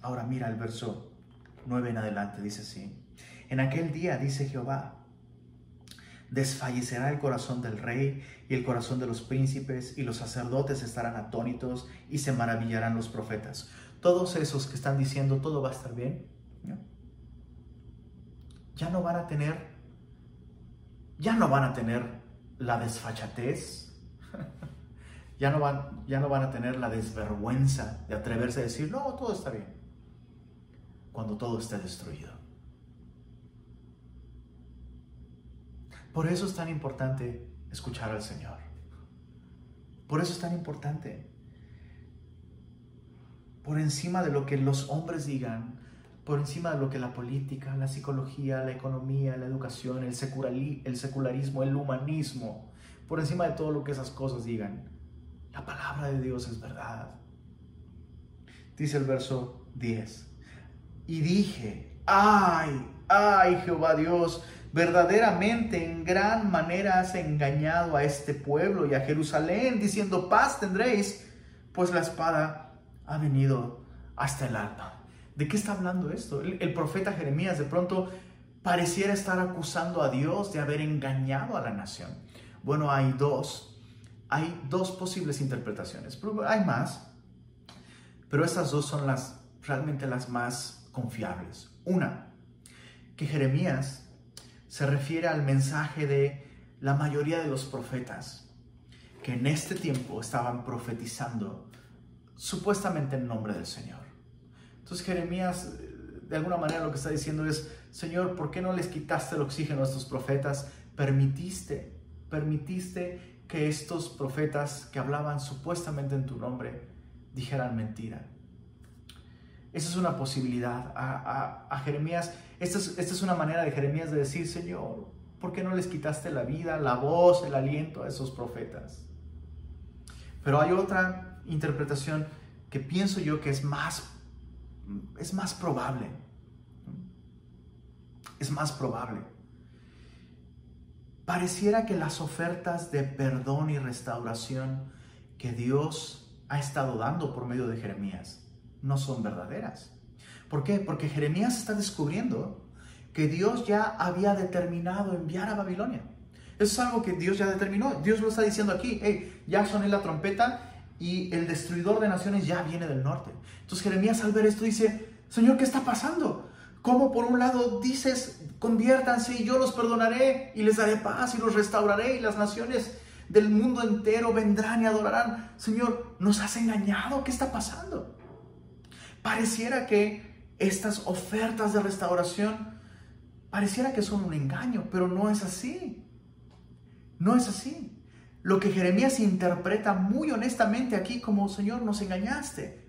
Ahora mira el verso 9 en adelante, dice así. En aquel día, dice Jehová, desfallecerá el corazón del rey y el corazón de los príncipes, y los sacerdotes estarán atónitos y se maravillarán los profetas todos esos que están diciendo todo va a estar bien, ya no van a tener, ya no van a tener la desfachatez, ya no van, ya no van a tener la desvergüenza de atreverse a decir, no, todo está bien, cuando todo esté destruido. Por eso es tan importante escuchar al Señor. Por eso es tan importante por encima de lo que los hombres digan, por encima de lo que la política, la psicología, la economía, la educación, el, secularismo, el humanismo, por encima de todo lo que esas cosas digan. La palabra de Dios es verdad. Dice el verso 10. Y dije, ay, ay Jehová Dios, verdaderamente en gran manera has engañado a este pueblo y a Jerusalén, diciendo, paz tendréis, pues la espada ha venido hasta el alma. ¿De qué está hablando esto? El, profeta Jeremías de pronto pareciera estar acusando a Dios de haber engañado a la nación. Bueno, hay dos, hay dos posibles interpretaciones, hay más, pero estas dos son las realmente las más confiables. Una, que Jeremías se refiere al mensaje de la mayoría de los profetas que en este tiempo estaban profetizando supuestamente en nombre del Señor. Entonces Jeremías, de alguna manera lo que está diciendo es, Señor, ¿por qué no les quitaste el oxígeno a estos profetas? Permitiste, permitiste que estos profetas que hablaban supuestamente en tu nombre dijeran mentira. Esa es una posibilidad. A, Jeremías, esta es, esta es una manera de Jeremías de decir, Señor, ¿por qué no les quitaste la vida, la voz, el aliento a esos profetas? Pero hay otra interpretación que pienso yo que es más, es más probable. Es más probable. Pareciera que las ofertas de perdón y restauración que Dios ha estado dando por medio de Jeremías no son verdaderas. ¿Por qué? Porque Jeremías está descubriendo que Dios ya había determinado enviar a Babilonia. Eso es algo que Dios ya determinó. Dios lo está diciendo aquí. Hey, ya soné la trompeta y el destruidor de naciones ya viene del norte. Entonces Jeremías al ver esto dice, Señor, ¿qué está pasando? ¿Cómo por un lado dices, conviértanse y yo los perdonaré y les daré paz y los restauraré y las naciones del mundo entero vendrán y adorarán? Señor, ¿nos has engañado? ¿Qué está pasando? Pareciera que estas ofertas de restauración, pareciera que son un engaño, pero no es así. No es así. Lo que Jeremías interpreta muy honestamente aquí como, Señor, nos engañaste.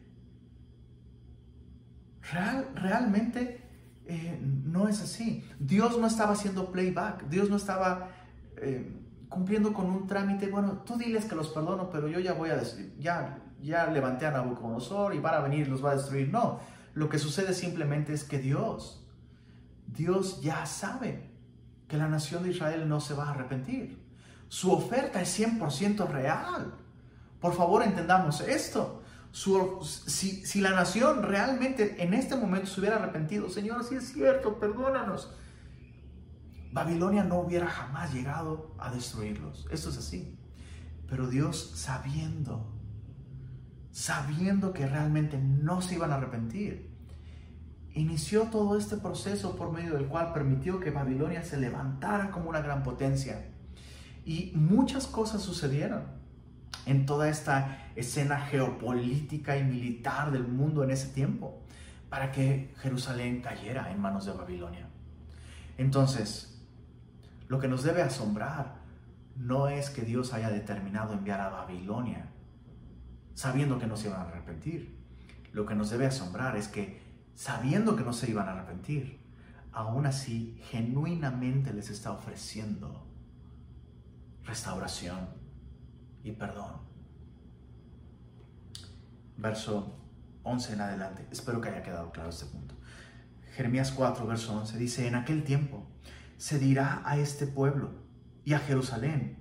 Real, realmente eh, no es así. Dios no estaba haciendo playback. Dios no estaba eh, cumpliendo con un trámite. Bueno, tú diles que los perdono, pero yo ya voy a decir, ya, ya levanté a Nabucodonosor y van a venir y los va a destruir. No, lo que sucede simplemente es que Dios, Dios ya sabe que la nación de Israel no se va a arrepentir. Su oferta es 100% real. Por favor, entendamos esto. si, la nación realmente en este momento se hubiera arrepentido, Señor, si es cierto, perdónanos. Babilonia no hubiera jamás llegado a destruirlos. Esto es así. Pero Dios sabiendo, sabiendo que realmente no se iban a arrepentir, inició todo este proceso por medio del cual permitió que Babilonia se levantara como una gran potencia y muchas cosas sucedieron en toda esta escena geopolítica y militar del mundo en ese tiempo para que Jerusalén cayera en manos de Babilonia. Entonces, lo que nos debe asombrar no es que Dios haya determinado enviar a Babilonia sabiendo que no se iban a arrepentir. Lo que nos debe asombrar es que sabiendo que no se iban a arrepentir, aún así genuinamente les está ofreciendo restauración y perdón. Verso 11 en adelante. Espero que haya quedado claro este punto. Jeremías 4, verso 11 dice, en aquel tiempo se dirá a este pueblo y a Jerusalén,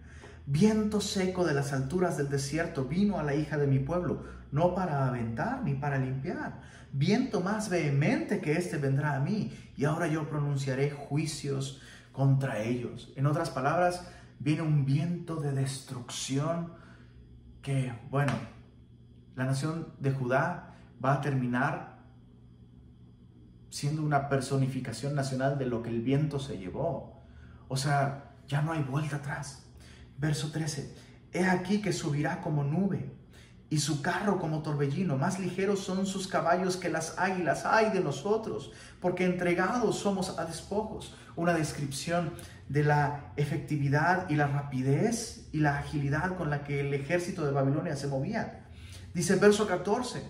viento seco de las alturas del desierto vino a la hija de mi pueblo, no para aventar ni para limpiar. Viento más vehemente que este vendrá a mí, y ahora yo pronunciaré juicios contra ellos. En otras palabras, viene un viento de destrucción que, bueno, la nación de Judá va a terminar siendo una personificación nacional de lo que el viento se llevó. O sea, ya no hay vuelta atrás. Verso 13. He aquí que subirá como nube y su carro como torbellino. Más ligeros son sus caballos que las águilas. Ay de nosotros, porque entregados somos a despojos. Una descripción de la efectividad y la rapidez y la agilidad con la que el ejército de Babilonia se movía. Dice el verso 14,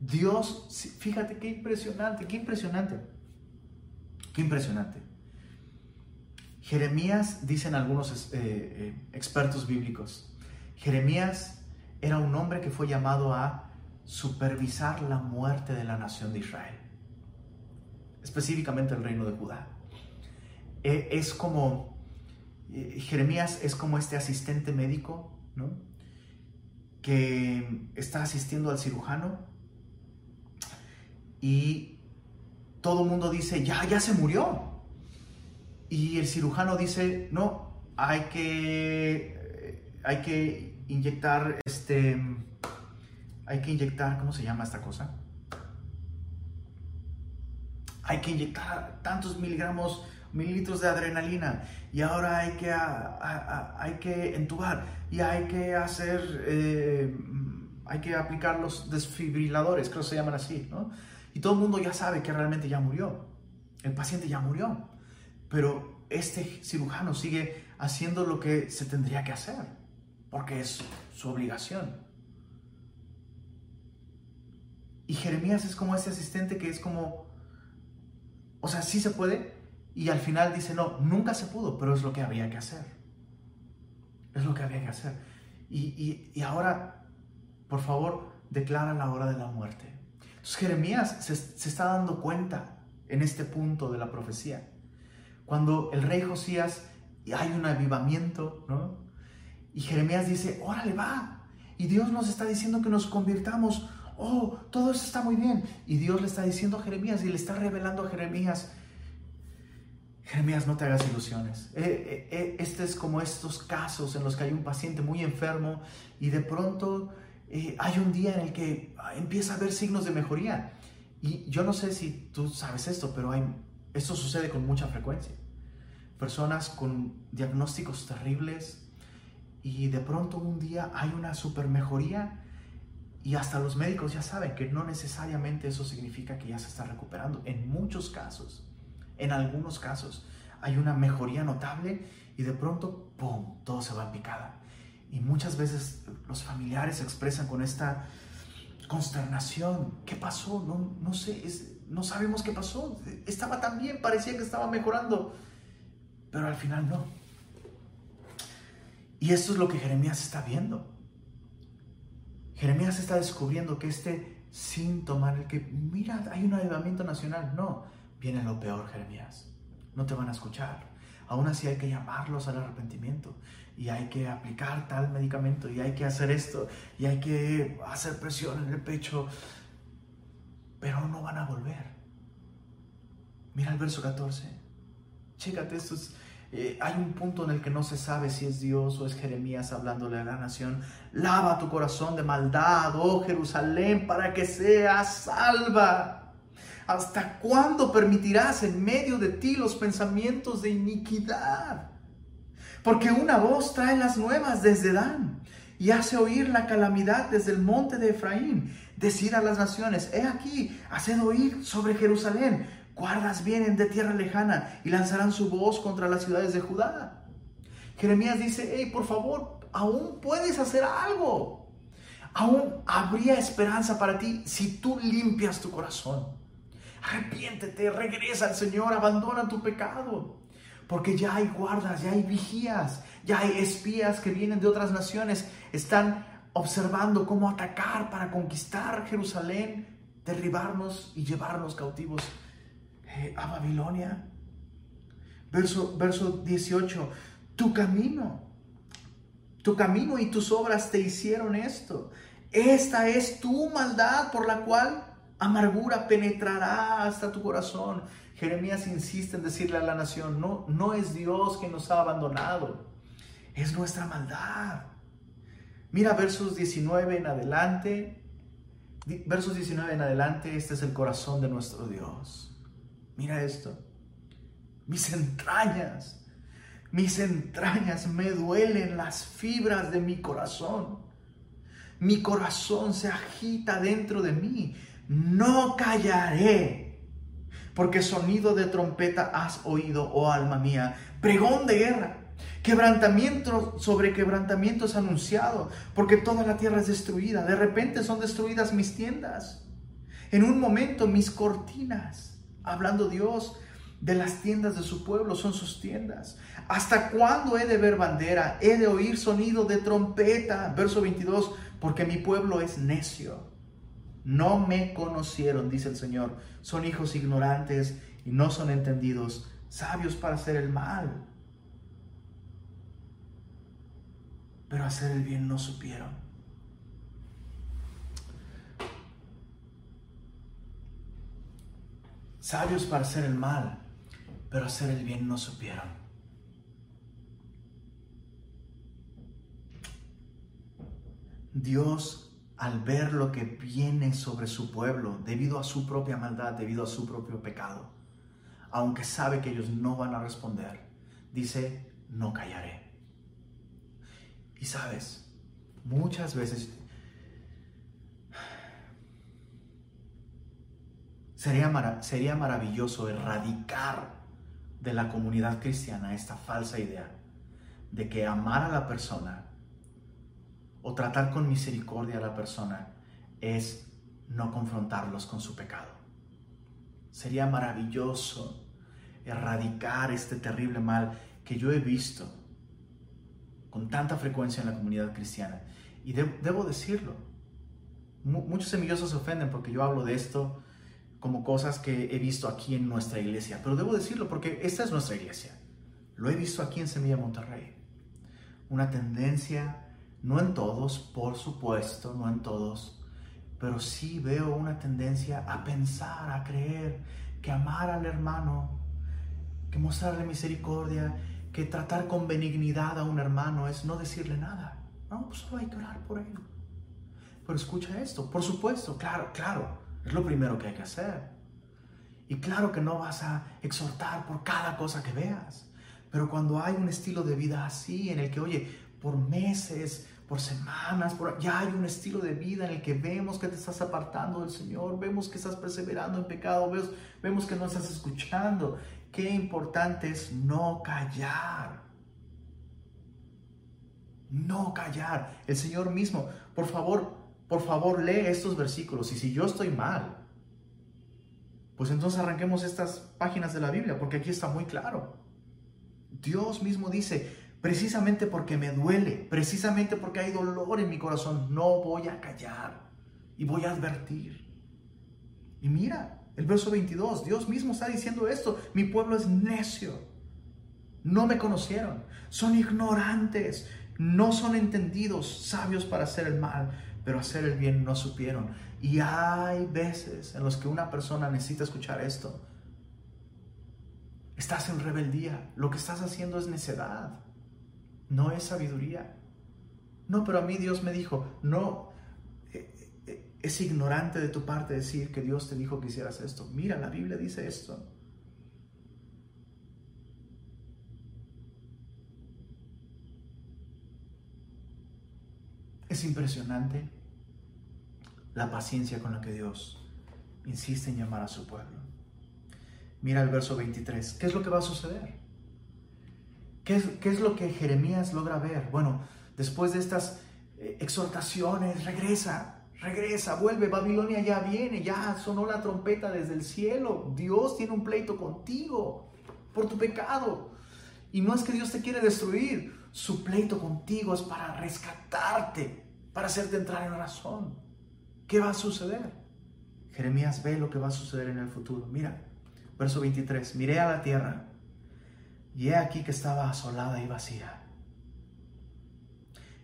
Dios, fíjate qué impresionante, qué impresionante, qué impresionante. Jeremías, dicen algunos eh, eh, expertos bíblicos, Jeremías era un hombre que fue llamado a supervisar la muerte de la nación de Israel, específicamente el reino de Judá. E, es como, eh, Jeremías es como este asistente médico, ¿no? Que está asistiendo al cirujano y todo el mundo dice, ya, ya se murió. Y el cirujano dice, no, hay que, eh, hay que inyectar, este, hay que inyectar, ¿cómo se llama esta cosa? Hay que inyectar tantos miligramos mililitros de adrenalina y ahora hay que, hay que entubar y hay que hacer, eh, hay que aplicar los desfibriladores, creo que se llaman así, ¿no? Y todo el mundo ya sabe que realmente ya murió, el paciente ya murió, pero este cirujano sigue haciendo lo que se tendría que hacer, porque es su obligación. Y Jeremías es como ese asistente que es como, o sea, sí se puede, y al final dice, no, nunca se pudo, pero es lo que había que hacer. Es lo que había que hacer. Y, ahora, por favor, declara la hora de la muerte. Entonces Jeremías se, se está dando cuenta en este punto de la profecía. Cuando el rey Josías hay un avivamiento, ¿no? Y Jeremías dice, órale va. Y Dios nos está diciendo que nos convirtamos. Oh, todo eso está muy bien. Y Dios le está diciendo a Jeremías y le está revelando a Jeremías. Jeremías, no te hagas ilusiones. Eh, eh, eh, este es como estos casos en los que hay un paciente muy enfermo y de pronto hay un día en el que empieza a haber signos de mejoría. Y yo no sé si tú sabes esto, pero hay, esto sucede con mucha frecuencia. Personas con diagnósticos terribles y de pronto un día hay una super mejoría y hasta los médicos ya saben que no necesariamente eso significa que ya se está recuperando. En muchos casos, en algunos casos, hay una mejoría notable y de pronto, ¡pum!, todo se va en picada. Y muchas veces los familiares se expresan con esta consternación. ¿Qué pasó? No, no sé, no sabemos qué pasó. Estaba tan bien, parecía que estaba mejorando, pero al final no. Y esto es lo que Jeremías está viendo. Jeremías está descubriendo que este síntoma en el que, mira, hay un avivamiento nacional, no, viene lo peor, Jeremías. No te van a escuchar. Aún así hay que llamarlos al arrepentimiento y hay que aplicar tal medicamento y hay que hacer esto y hay que hacer presión en el pecho, pero no van a volver. Mira el verso 14. Chécate esto. Eh, hay un punto en el que no se sabe si es Dios o es Jeremías hablándole a la nación. Lava tu corazón de maldad, oh Jerusalén, para que seas salva. ¿Hasta cuándo permitirás en medio de ti los pensamientos de iniquidad? Porque una voz trae las nuevas desde Dan y hace oír la calamidad desde el monte de Efraín. Decir a las naciones, he aquí, haced oír sobre Jerusalén, guardas vienen de tierra lejana y lanzarán su voz contra las ciudades de Judá. Jeremías dice, hey, por favor, aún puedes hacer algo. Aún habría esperanza para ti si tú limpias tu corazón. Arrepiéntete, regresa al Señor, abandona tu pecado. Porque ya hay guardas, ya hay vigías, ya hay espías que vienen de otras naciones, están observando cómo atacar para conquistar Jerusalén, derribarnos y llevarnos cautivos eh, a Babilonia. Verso, verso 18, tu camino, tu camino y tus obras te hicieron esto. Esta es tu maldad por la cual amargura penetrará hasta tu corazón Jeremías insiste en decirle a la nación, no, no es Dios quien nos ha abandonado, es nuestra maldad. Mira versos 19 en adelante, versos 19 en adelante, este es el corazón de nuestro Dios. Mira esto, mis entrañas, mis entrañas me duelen las fibras de mi corazón. Mi corazón se agita dentro de mí. No callaré porque sonido de trompeta has oído, oh alma mía, pregón de guerra. Quebrantamiento sobre quebrantamiento es anunciado, porque toda la tierra es destruida. De repente son destruidas mis tiendas. En un momento mis cortinas, hablando Dios de las tiendas de su pueblo, son sus tiendas. ¿Hasta cuándo he de ver bandera? He de oír sonido de trompeta. Verso 22, porque mi pueblo es necio no me conocieron, dice el Señor. Son hijos ignorantes y no son entendidos, sabios para hacer el mal. Pero hacer el bien no supieron. Sabios para hacer el mal, pero hacer el bien no supieron. Dios al ver lo que viene sobre su pueblo debido a su propia maldad, debido a su propio pecado, aunque sabe que ellos no van a responder, dice, no callaré. Y sabes, muchas veces sería, sería maravilloso erradicar de la comunidad cristiana esta falsa idea de que amar a la persona o tratar con misericordia a la persona es no confrontarlos con su pecado. Sería maravilloso erradicar este terrible mal que yo he visto con tanta frecuencia en la comunidad cristiana. Y debo decirlo, muchos semillosos se ofenden porque yo hablo de esto como cosas que he visto aquí en nuestra iglesia, pero debo decirlo porque esta es nuestra iglesia. Lo he visto aquí en Semilla Monterrey. Una tendencia No en todos, por supuesto, no en todos, pero sí veo una tendencia a pensar, a creer que amar al hermano, que mostrarle misericordia, que tratar con benignidad a un hermano es no decirle nada. No, pues solo hay que orar por él. Pero escucha esto, por supuesto, claro, claro, es lo primero que hay que hacer. Y claro que no vas a exhortar por cada cosa que veas. Pero cuando hay un estilo de vida así, en el que, oye, por meses, por semanas, por, ya hay un estilo de vida en el que vemos que te estás apartando del Señor, vemos que estás perseverando en pecado, vemos, vemos que no estás escuchando. Qué importante es no callar. No callar. El Señor mismo, por favor, por favor, lee estos versículos. Y si yo estoy mal, pues entonces arranquemos estas páginas de la Biblia, porque aquí está muy claro. Dios mismo dice, precisamente porque me duele, precisamente porque hay dolor en mi corazón, no voy a callar y voy a advertir. Y mira, el verso 22, Dios mismo está diciendo esto, mi pueblo es necio, no me conocieron, son ignorantes, no son entendidos, sabios para hacer el mal, pero hacer el bien no supieron. Y hay veces en los que una persona necesita escuchar esto. Estás en rebeldía, lo que estás haciendo es necedad, no es sabiduría. No, pero a mí Dios me dijo, no, eh, eh, es ignorante de tu parte decir que Dios te dijo que hicieras esto. Mira, la Biblia dice esto. Es impresionante la paciencia con la que Dios insiste en llamar a su pueblo. Mira el verso 23. ¿Qué es lo que va a suceder? ¿Qué es, lo que Jeremías logra ver? Bueno, después de estas eh, exhortaciones, regresa, regresa, vuelve, Babilonia ya viene, ya sonó la trompeta desde el cielo, Dios tiene un pleito contigo por tu pecado. Y no es que Dios te quiere destruir, su pleito contigo es para rescatarte, para hacerte entrar en razón. ¿Qué va a suceder? Jeremías ve lo que va a suceder en el futuro. Mira, verso 23, miré a la tierra y he aquí que estaba asolada y vacía.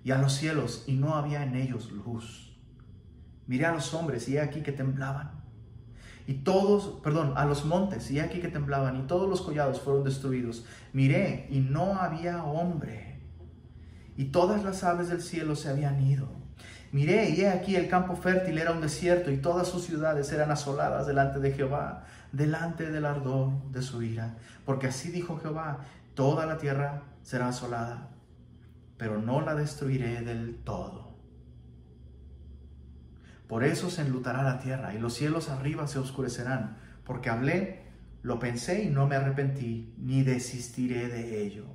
Y a los cielos y no había en ellos luz. Miré a los hombres y he aquí que temblaban. Y todos, perdón, a los montes y he aquí que temblaban y todos los collados fueron destruidos. Miré y no había hombre. Y todas las aves del cielo se habían ido Miré y he aquí el campo fértil era un desierto y todas sus ciudades eran asoladas delante de Jehová, delante del ardor de su ira. Porque así dijo Jehová, toda la tierra será asolada, pero no la destruiré del todo. Por eso se enlutará la tierra y los cielos arriba se oscurecerán, porque hablé, lo pensé y no me arrepentí, ni desistiré de ello.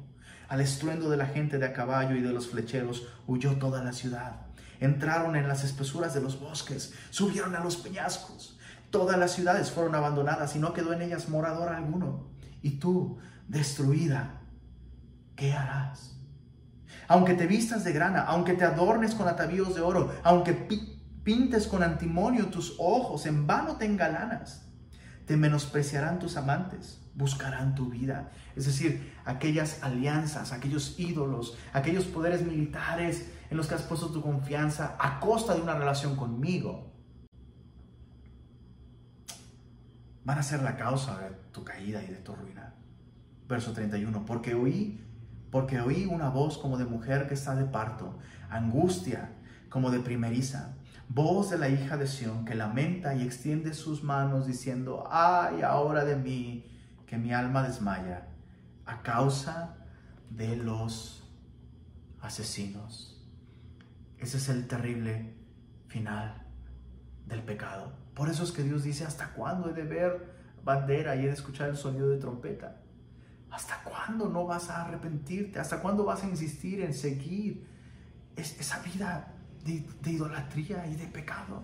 Al estruendo de la gente de a caballo y de los flecheros huyó toda la ciudad entraron en las espesuras de los bosques, subieron a los peñascos. Todas las ciudades fueron abandonadas y no quedó en ellas morador alguno. Y tú, destruida, ¿qué harás? Aunque te vistas de grana, aunque te adornes con atavíos de oro, aunque pintes con antimonio tus ojos, en vano te engalanas. Te menospreciarán tus amantes, buscarán tu vida. Es decir, aquellas alianzas, aquellos ídolos, aquellos poderes militares en los que has puesto tu confianza a costa de una relación conmigo, van a ser la causa de tu caída y de tu ruina. Verso 31, porque oí, porque oí una voz como de mujer que está de parto, angustia como de primeriza, voz de la hija de Sión que lamenta y extiende sus manos diciendo, ay, ahora de mí, que mi alma desmaya a causa de los asesinos. Ese es el terrible final del pecado. Por eso es que Dios dice, ¿hasta cuándo he de ver bandera y he de escuchar el sonido de trompeta? ¿Hasta cuándo no vas a arrepentirte? ¿Hasta cuándo vas a insistir en seguir esa vida de, de idolatría y de pecado?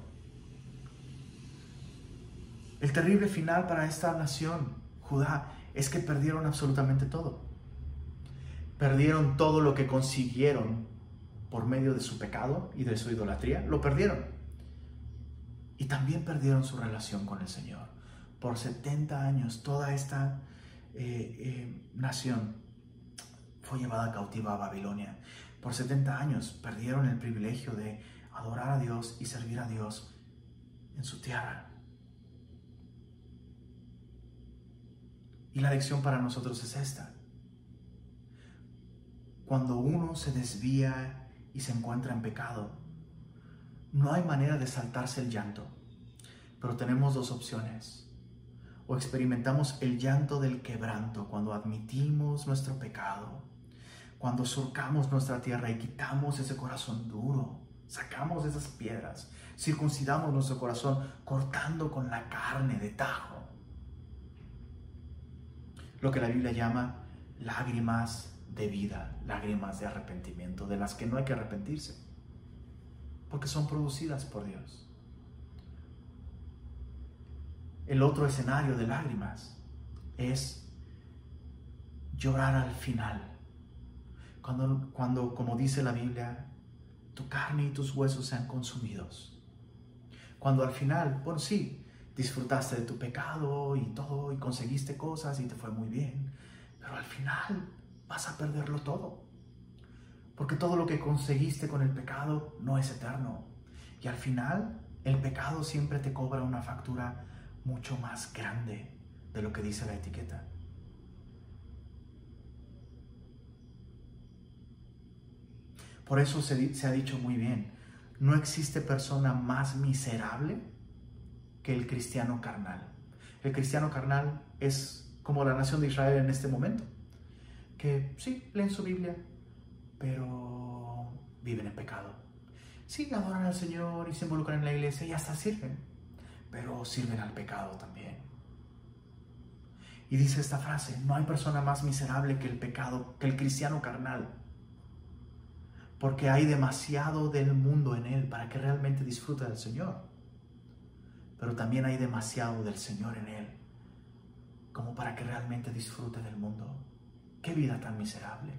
El terrible final para esta nación, Judá, es que perdieron absolutamente todo. Perdieron todo lo que consiguieron por medio de su pecado y de su idolatría, lo perdieron. Y también perdieron su relación con el Señor. Por 70 años toda esta eh, eh, nación fue llevada cautiva a Babilonia. por 70 años perdieron el privilegio de adorar a Dios y servir a Dios en su tierra. Y la lección para nosotros es esta. Cuando uno se desvía y se encuentra en pecado, no hay manera de saltarse el llanto, pero tenemos dos opciones. O experimentamos el llanto del quebranto cuando admitimos nuestro pecado, cuando surcamos nuestra tierra y quitamos ese corazón duro, sacamos esas piedras, circuncidamos nuestro corazón cortando con la carne de tajo. Lo que la Biblia llama lágrimas de vida, lágrimas de arrepentimiento, de las que no hay que arrepentirse, porque son producidas por Dios. El otro escenario de lágrimas es llorar al final, cuando, cuando como dice la Biblia, tu carne y tus huesos sean consumidos. Cuando al final, bueno, sí, disfrutaste de tu pecado y todo y conseguiste cosas y te fue muy bien, pero al final vas a perderlo todo. Porque todo lo que conseguiste con el pecado no es eterno. Y al final el pecado siempre te cobra una factura mucho más grande de lo que dice la etiqueta. Por eso se, ha dicho muy bien, no existe persona más miserable que el cristiano carnal. El cristiano carnal es como la nación de Israel en este momento que sí, leen su Biblia, pero viven en pecado. Sí, adoran al Señor y se involucran en la iglesia y hasta sirven, pero sirven al pecado también. Y dice esta frase, no hay persona más miserable que el pecado, que el cristiano carnal, porque hay demasiado del mundo en él para que realmente disfrute del Señor. Pero también hay demasiado del Señor en él, como para que realmente disfrute del mundo. Qué vida tan miserable.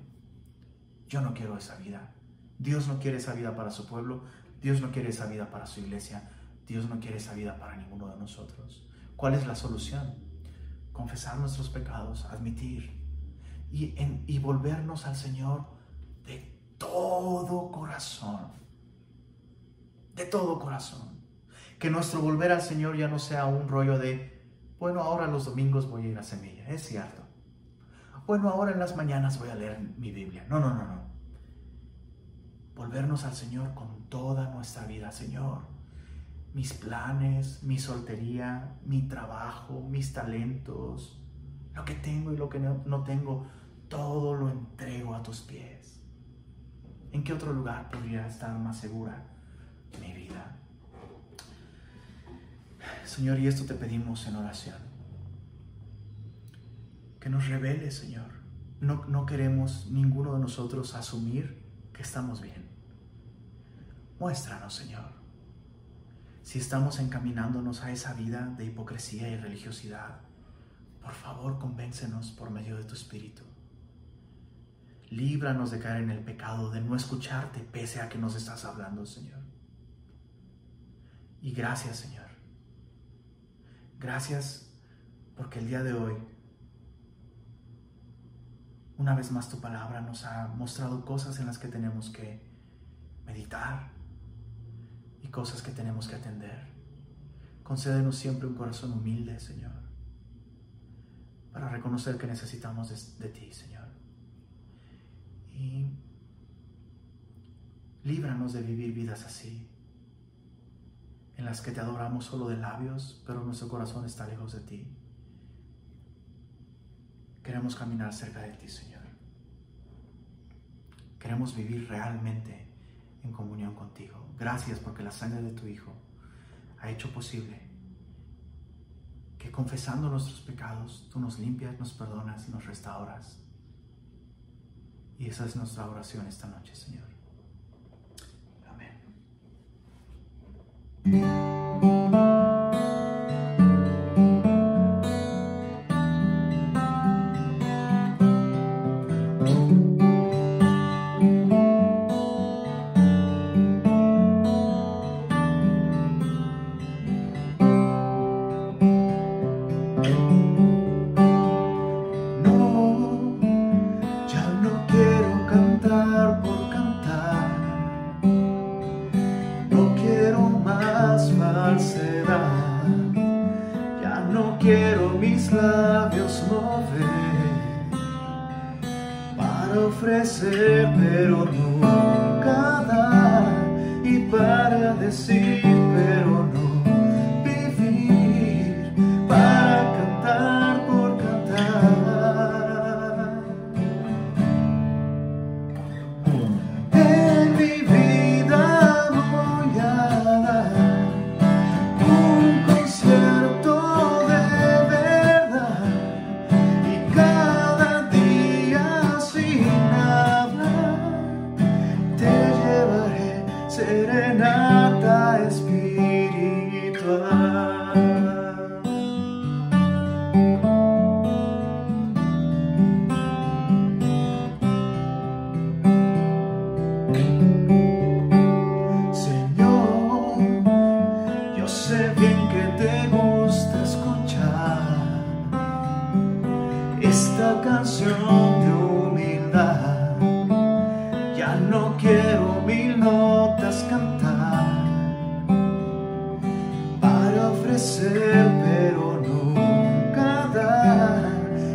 Yo no quiero esa vida. Dios no quiere esa vida para su pueblo. Dios no quiere esa vida para su iglesia. Dios no quiere esa vida para ninguno de nosotros. ¿Cuál es la solución? Confesar nuestros pecados, admitir y, volvernos al Señor de todo corazón. De todo corazón. Que nuestro volver al Señor ya no sea un rollo de, bueno, ahora los domingos voy a ir a semilla. Es cierto bueno, ahora en las mañanas voy a leer mi Biblia. No, no, no, no. Volvernos al Señor con toda nuestra vida, Señor. Mis planes, mi soltería, mi trabajo, mis talentos, lo que tengo y lo que no, tengo, todo lo entrego a tus pies. ¿En qué otro lugar podría estar más segura mi vida? Señor, y esto te pedimos en oración que nos revele, Señor. No, no queremos ninguno de nosotros asumir que estamos bien. Muéstranos, Señor, si estamos encaminándonos a esa vida de hipocresía y religiosidad. Por favor, convéncenos por medio de tu Espíritu. Líbranos de caer en el pecado, de no escucharte pese a que nos estás hablando, Señor. Y gracias, Señor. Gracias porque el día de hoy una vez más tu palabra nos ha mostrado cosas en las que tenemos que meditar y cosas que tenemos que atender. Concédenos siempre un corazón humilde, Señor, para reconocer que necesitamos de, ti, Señor. Y líbranos de vivir vidas así, en las que te adoramos solo de labios, pero nuestro corazón está lejos de ti. Queremos caminar cerca de ti, Señor. Queremos vivir realmente en comunión contigo. Gracias porque la sangre de tu Hijo ha hecho posible que confesando nuestros pecados, tú nos limpias, nos perdonas y nos restauras. Y esa es nuestra oración esta noche, Señor. Amén.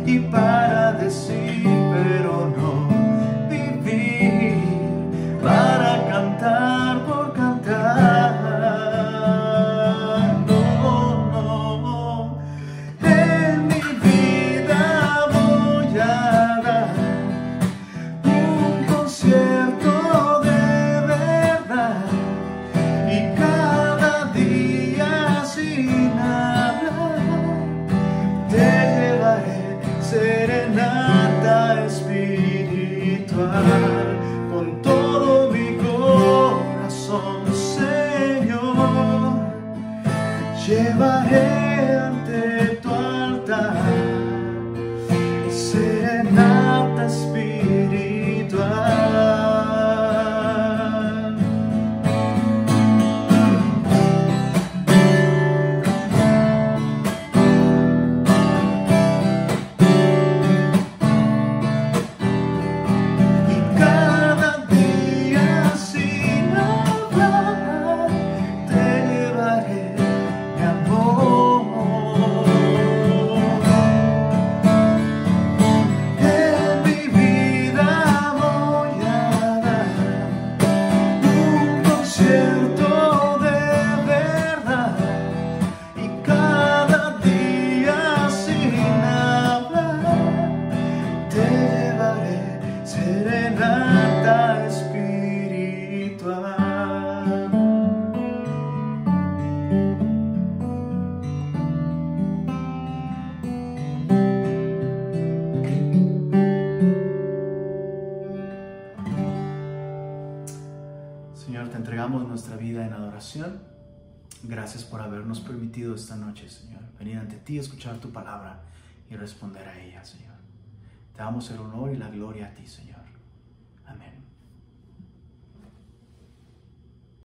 di? Gracias por habernos permitido esta noche, Señor, venir ante ti, escuchar tu palabra y responder a ella, Señor. Te damos el honor y la gloria a ti, Señor.